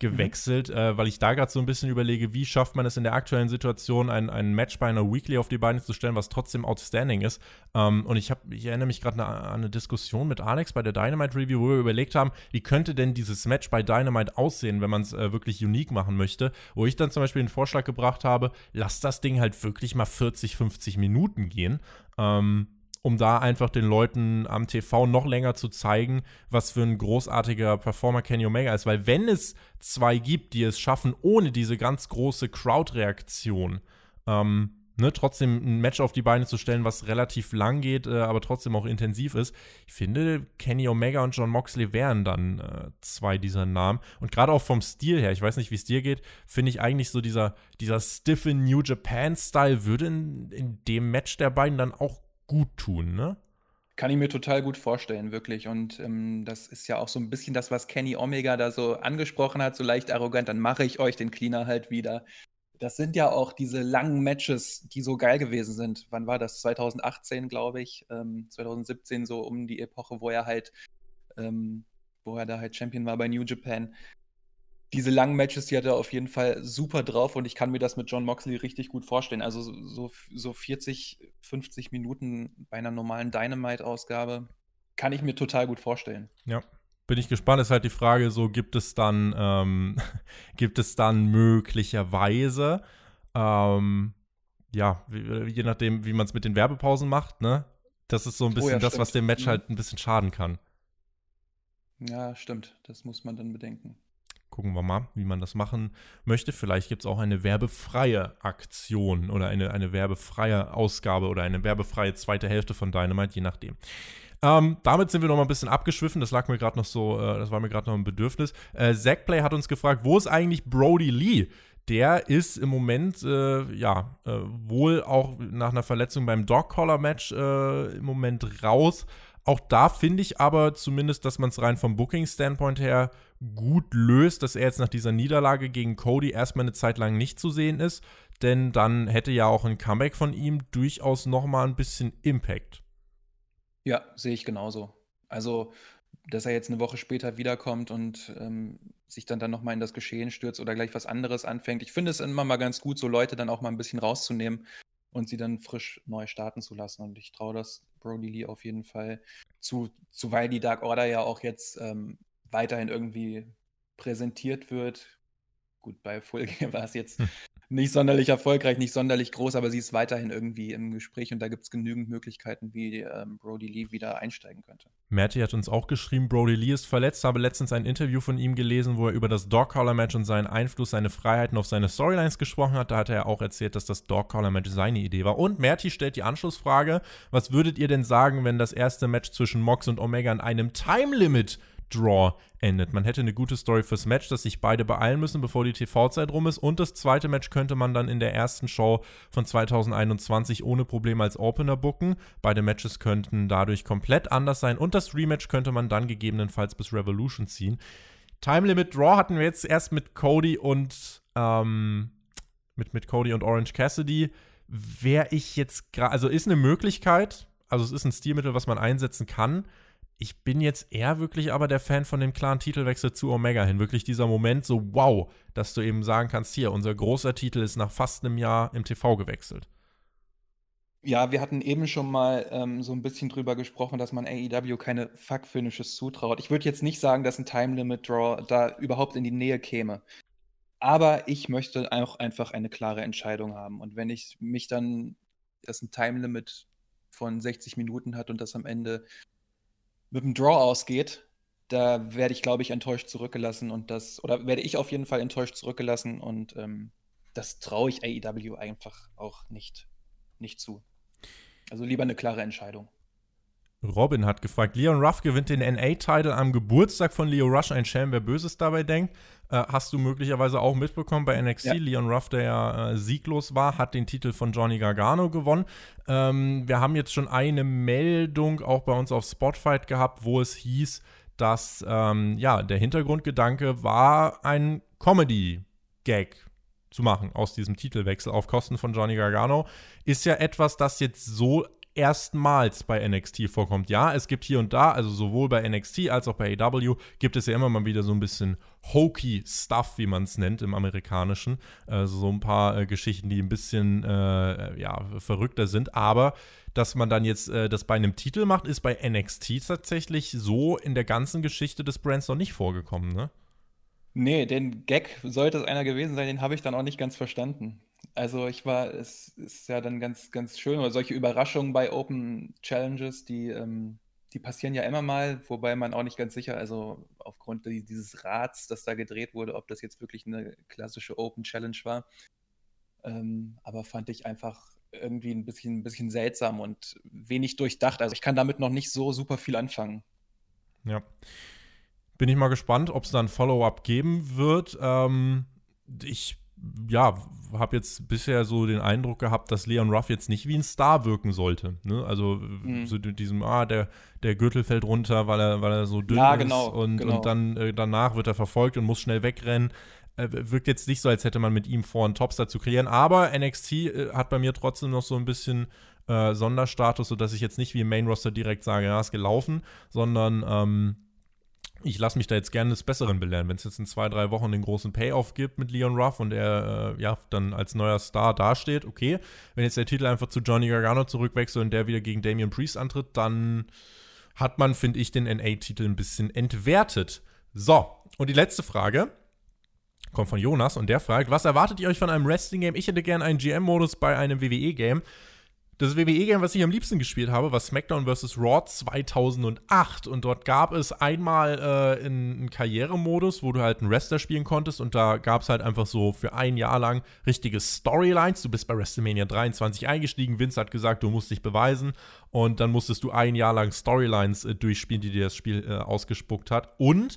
gewechselt, mhm. äh, weil ich da gerade so ein bisschen überlege, wie schafft man es in der aktuellen Situation, ein, ein Match bei einer Weekly auf die Beine zu stellen, was trotzdem outstanding ist. Ähm, und ich, hab, ich erinnere mich gerade an eine Diskussion mit Alex bei der Dynamite Review, wo wir überlegt haben, wie könnte denn dieses Match bei Dynamite aussehen, wenn man es äh, wirklich unique machen möchte. Wo ich dann zum Beispiel den Vorschlag gebracht habe, lass das Ding halt wirklich mal 40, 50 Minuten gehen. Ähm, um da einfach den Leuten am TV noch länger zu zeigen, was für ein großartiger Performer Kenny Omega ist. Weil wenn es zwei gibt, die es schaffen, ohne diese ganz große Crowd-Reaktion, ähm, ne, trotzdem ein Match auf die Beine zu stellen, was relativ lang geht, äh, aber trotzdem auch intensiv ist. Ich finde, Kenny Omega und John Moxley wären dann äh, zwei dieser Namen. Und gerade auch vom Stil her, ich weiß nicht, wie es dir geht, finde ich eigentlich so dieser, dieser stiffe New Japan-Style würde in, in dem Match der beiden dann auch gut tun, ne? Kann ich mir total gut vorstellen, wirklich. Und ähm, das ist ja auch so ein bisschen das, was Kenny Omega da so angesprochen hat, so leicht arrogant, dann mache ich euch den Cleaner halt wieder. Das sind ja auch diese langen Matches, die so geil gewesen sind. Wann war das? 2018, glaube ich. Ähm, 2017, so um die Epoche, wo er halt, ähm, wo er da halt Champion war bei New Japan diese langen Matches, die hat er auf jeden Fall super drauf und ich kann mir das mit John Moxley richtig gut vorstellen. Also so, so 40, 50 Minuten bei einer normalen Dynamite-Ausgabe kann ich mir total gut vorstellen. Ja. Bin ich gespannt, ist halt die Frage, so gibt es dann, ähm, [LAUGHS] gibt es dann möglicherweise, ähm, ja, je nachdem, wie man es mit den Werbepausen macht, ne? Das ist so ein bisschen oh ja, das, was dem Match mhm. halt ein bisschen schaden kann. Ja, stimmt. Das muss man dann bedenken. Gucken wir mal, wie man das machen möchte. Vielleicht gibt es auch eine werbefreie Aktion oder eine, eine werbefreie Ausgabe oder eine werbefreie zweite Hälfte von Dynamite, je nachdem. Ähm, damit sind wir noch mal ein bisschen abgeschwiffen. Das lag mir gerade noch so, äh, das war mir gerade noch ein Bedürfnis. Äh, Zackplay hat uns gefragt, wo ist eigentlich Brody Lee? Der ist im Moment, äh, ja, äh, wohl auch nach einer Verletzung beim Dog-Collar-Match äh, im Moment raus. Auch da finde ich aber zumindest, dass man es rein vom Booking-Standpoint her gut löst, dass er jetzt nach dieser Niederlage gegen Cody erstmal eine Zeit lang nicht zu sehen ist, denn dann hätte ja auch ein Comeback von ihm durchaus nochmal ein bisschen Impact. Ja, sehe ich genauso. Also, dass er jetzt eine Woche später wiederkommt und ähm, sich dann, dann nochmal in das Geschehen stürzt oder gleich was anderes anfängt. Ich finde es immer mal ganz gut, so Leute dann auch mal ein bisschen rauszunehmen und sie dann frisch neu starten zu lassen. Und ich traue das Brody Lee auf jeden Fall zu, zu weil die Dark Order ja auch jetzt ähm, weiterhin irgendwie präsentiert wird. Gut, bei Fulge [LAUGHS] war es jetzt hm. nicht sonderlich erfolgreich, nicht sonderlich groß, aber sie ist weiterhin irgendwie im Gespräch und da gibt es genügend Möglichkeiten, wie ähm, Brody Lee wieder einsteigen könnte. Merti hat uns auch geschrieben, Brody Lee ist verletzt, habe letztens ein Interview von ihm gelesen, wo er über das Dog-Collar-Match und seinen Einfluss, seine Freiheiten auf seine Storylines gesprochen hat. Da hat er auch erzählt, dass das Dog-Collar-Match seine Idee war. Und Merti stellt die Anschlussfrage, was würdet ihr denn sagen, wenn das erste Match zwischen Mox und Omega in einem Time-Limit Draw endet. Man hätte eine gute Story fürs Match, dass sich beide beeilen müssen, bevor die TV-Zeit rum ist. Und das zweite Match könnte man dann in der ersten Show von 2021 ohne Probleme als Opener booken. Beide Matches könnten dadurch komplett anders sein. Und das Rematch könnte man dann gegebenenfalls bis Revolution ziehen. Time Limit Draw hatten wir jetzt erst mit Cody und ähm, mit, mit Cody und Orange Cassidy. Wäre ich jetzt gerade, also ist eine Möglichkeit, also es ist ein Stilmittel, was man einsetzen kann ich bin jetzt eher wirklich aber der Fan von dem klaren Titelwechsel zu Omega hin. Wirklich dieser Moment so, wow, dass du eben sagen kannst, hier, unser großer Titel ist nach fast einem Jahr im TV gewechselt. Ja, wir hatten eben schon mal ähm, so ein bisschen drüber gesprochen, dass man AEW keine Fuck-Finishes zutraut. Ich würde jetzt nicht sagen, dass ein Time-Limit-Draw da überhaupt in die Nähe käme. Aber ich möchte auch einfach eine klare Entscheidung haben. Und wenn ich mich dann, dass ein Time-Limit von 60 Minuten hat und das am Ende mit einem Draw ausgeht, da werde ich, glaube ich, enttäuscht zurückgelassen und das, oder werde ich auf jeden Fall enttäuscht zurückgelassen und ähm, das traue ich AEW einfach auch nicht, nicht zu. Also lieber eine klare Entscheidung. Robin hat gefragt, Leon Ruff gewinnt den NA-Title am Geburtstag von Leo Rush, ein Sham, wer Böses dabei denkt. Äh, hast du möglicherweise auch mitbekommen bei NXT. Ja. Leon Ruff, der ja äh, sieglos war, hat den Titel von Johnny Gargano gewonnen. Ähm, wir haben jetzt schon eine Meldung auch bei uns auf Spotfight gehabt, wo es hieß, dass ähm, ja, der Hintergrundgedanke war, ein Comedy-Gag zu machen aus diesem Titelwechsel auf Kosten von Johnny Gargano. Ist ja etwas, das jetzt so erstmals bei NXT vorkommt. Ja, es gibt hier und da, also sowohl bei NXT als auch bei AW, gibt es ja immer mal wieder so ein bisschen hokey Stuff, wie man es nennt im Amerikanischen. Also so ein paar äh, Geschichten, die ein bisschen äh, ja, verrückter sind. Aber dass man dann jetzt äh, das bei einem Titel macht, ist bei NXT tatsächlich so in der ganzen Geschichte des Brands noch nicht vorgekommen, ne? Nee, den Gag sollte es einer gewesen sein, den habe ich dann auch nicht ganz verstanden. Also ich war, es ist ja dann ganz, ganz schön, oder solche Überraschungen bei Open Challenges, die, ähm, die passieren ja immer mal, wobei man auch nicht ganz sicher, also aufgrund dieses Rads, das da gedreht wurde, ob das jetzt wirklich eine klassische Open Challenge war. Ähm, aber fand ich einfach irgendwie ein bisschen, ein bisschen seltsam und wenig durchdacht. Also ich kann damit noch nicht so super viel anfangen. Ja. Bin ich mal gespannt, ob es dann Follow-up geben wird. Ähm, ich ja, habe jetzt bisher so den Eindruck gehabt, dass Leon Ruff jetzt nicht wie ein Star wirken sollte. Ne? Also mhm. so diesem, ah, der, der Gürtel fällt runter, weil er, weil er so dünn ja, genau, ist und, genau. und dann äh, danach wird er verfolgt und muss schnell wegrennen. Äh, wirkt jetzt nicht so, als hätte man mit ihm vor, einen Topstar zu kreieren. Aber NXT äh, hat bei mir trotzdem noch so ein bisschen äh, Sonderstatus, sodass ich jetzt nicht wie im Main Roster direkt sage, ja, ist gelaufen, sondern ähm, ich lasse mich da jetzt gerne des Besseren belehren. Wenn es jetzt in zwei, drei Wochen den großen Payoff gibt mit Leon Ruff und er äh, ja dann als neuer Star dasteht, okay. Wenn jetzt der Titel einfach zu Johnny Gargano zurückwechselt und der wieder gegen Damian Priest antritt, dann hat man, finde ich, den NA-Titel ein bisschen entwertet. So, und die letzte Frage kommt von Jonas und der fragt, was erwartet ihr euch von einem Wrestling-Game? Ich hätte gerne einen GM-Modus bei einem WWE-Game. Das WWE-Game, was ich am liebsten gespielt habe, war SmackDown vs. Raw 2008. Und dort gab es einmal äh, einen Karrieremodus, wo du halt einen Wrestler spielen konntest. Und da gab es halt einfach so für ein Jahr lang richtige Storylines. Du bist bei WrestleMania 23 eingestiegen. Vince hat gesagt, du musst dich beweisen. Und dann musstest du ein Jahr lang Storylines äh, durchspielen, die dir das Spiel äh, ausgespuckt hat. Und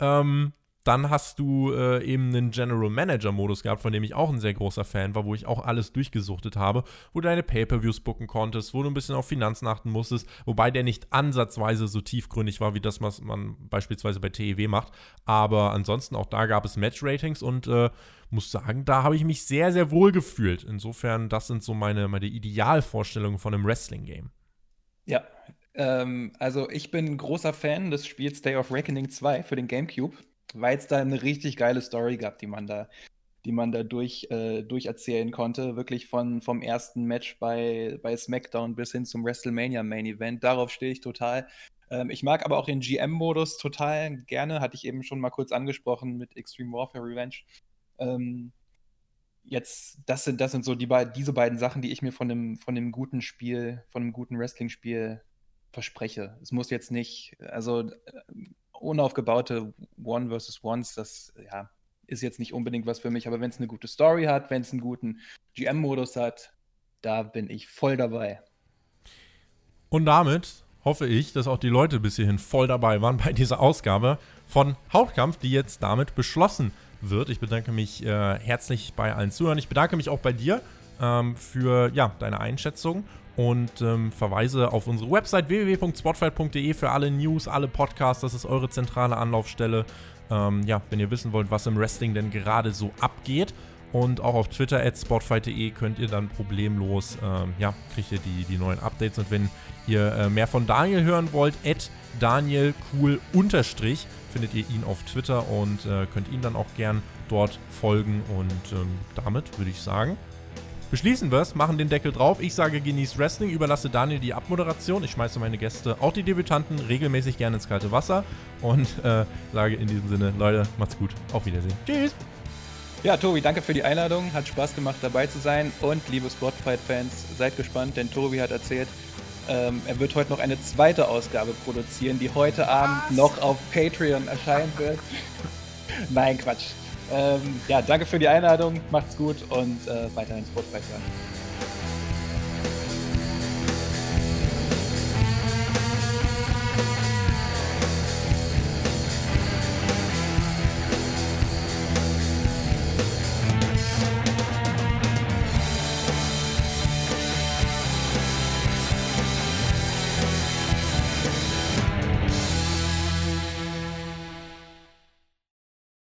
ähm, dann hast du äh, eben einen General Manager-Modus gehabt, von dem ich auch ein sehr großer Fan war, wo ich auch alles durchgesuchtet habe, wo du deine Pay-Per-Views booken konntest, wo du ein bisschen auf Finanzen achten musstest, wobei der nicht ansatzweise so tiefgründig war, wie das, was man beispielsweise bei TEW macht. Aber ansonsten auch da gab es Match-Ratings und äh, muss sagen, da habe ich mich sehr, sehr wohl gefühlt. Insofern, das sind so meine, meine Idealvorstellungen von einem Wrestling-Game. Ja, ähm, also ich bin großer Fan des Spiels Day of Reckoning 2 für den GameCube weil es da eine richtig geile Story gab, die man da, die man da durch, äh, durcherzählen konnte. Wirklich von, vom ersten Match bei, bei SmackDown bis hin zum WrestleMania Main Event. Darauf stehe ich total. Ähm, ich mag aber auch den GM-Modus total gerne. Hatte ich eben schon mal kurz angesprochen mit Extreme Warfare Revenge. Ähm, jetzt, das sind, das sind so die be diese beiden Sachen, die ich mir von einem, von einem guten Spiel, von einem guten Wrestling-Spiel verspreche. Es muss jetzt nicht, also äh, unaufgebaute One versus Ones, das ja, ist jetzt nicht unbedingt was für mich, aber wenn es eine gute Story hat, wenn es einen guten GM-Modus hat, da bin ich voll dabei. Und damit hoffe ich, dass auch die Leute bis hierhin voll dabei waren bei dieser Ausgabe von Hauptkampf, die jetzt damit beschlossen wird. Ich bedanke mich äh, herzlich bei allen Zuhörern. Ich bedanke mich auch bei dir ähm, für ja, deine Einschätzung und ähm, verweise auf unsere Website www.spotfight.de für alle News, alle Podcasts. Das ist eure zentrale Anlaufstelle. Ähm, ja, wenn ihr wissen wollt, was im Wrestling denn gerade so abgeht. Und auch auf Twitter at spotfight.de könnt ihr dann problemlos, ähm, ja, kriegt ihr die, die neuen Updates. Und wenn ihr äh, mehr von Daniel hören wollt, at Daniel cool unterstrich, findet ihr ihn auf Twitter und äh, könnt ihn dann auch gern dort folgen. Und ähm, damit würde ich sagen, beschließen wir es, machen den Deckel drauf. Ich sage, genießt Wrestling, überlasse Daniel die Abmoderation. Ich schmeiße meine Gäste, auch die Debütanten, regelmäßig gerne ins kalte Wasser und äh, sage in diesem Sinne, Leute, macht's gut. Auf Wiedersehen. Tschüss. Ja, Tobi, danke für die Einladung. Hat Spaß gemacht, dabei zu sein. Und liebe Spotfight-Fans, seid gespannt, denn Tobi hat erzählt, Ähm, er wird heute noch eine zweite Ausgabe produzieren, die heute Abend noch auf Patreon erscheinen wird. Nein, Quatsch. Ähm, ja, danke für die Einladung, macht's gut und äh, weiterhin Spotify hören.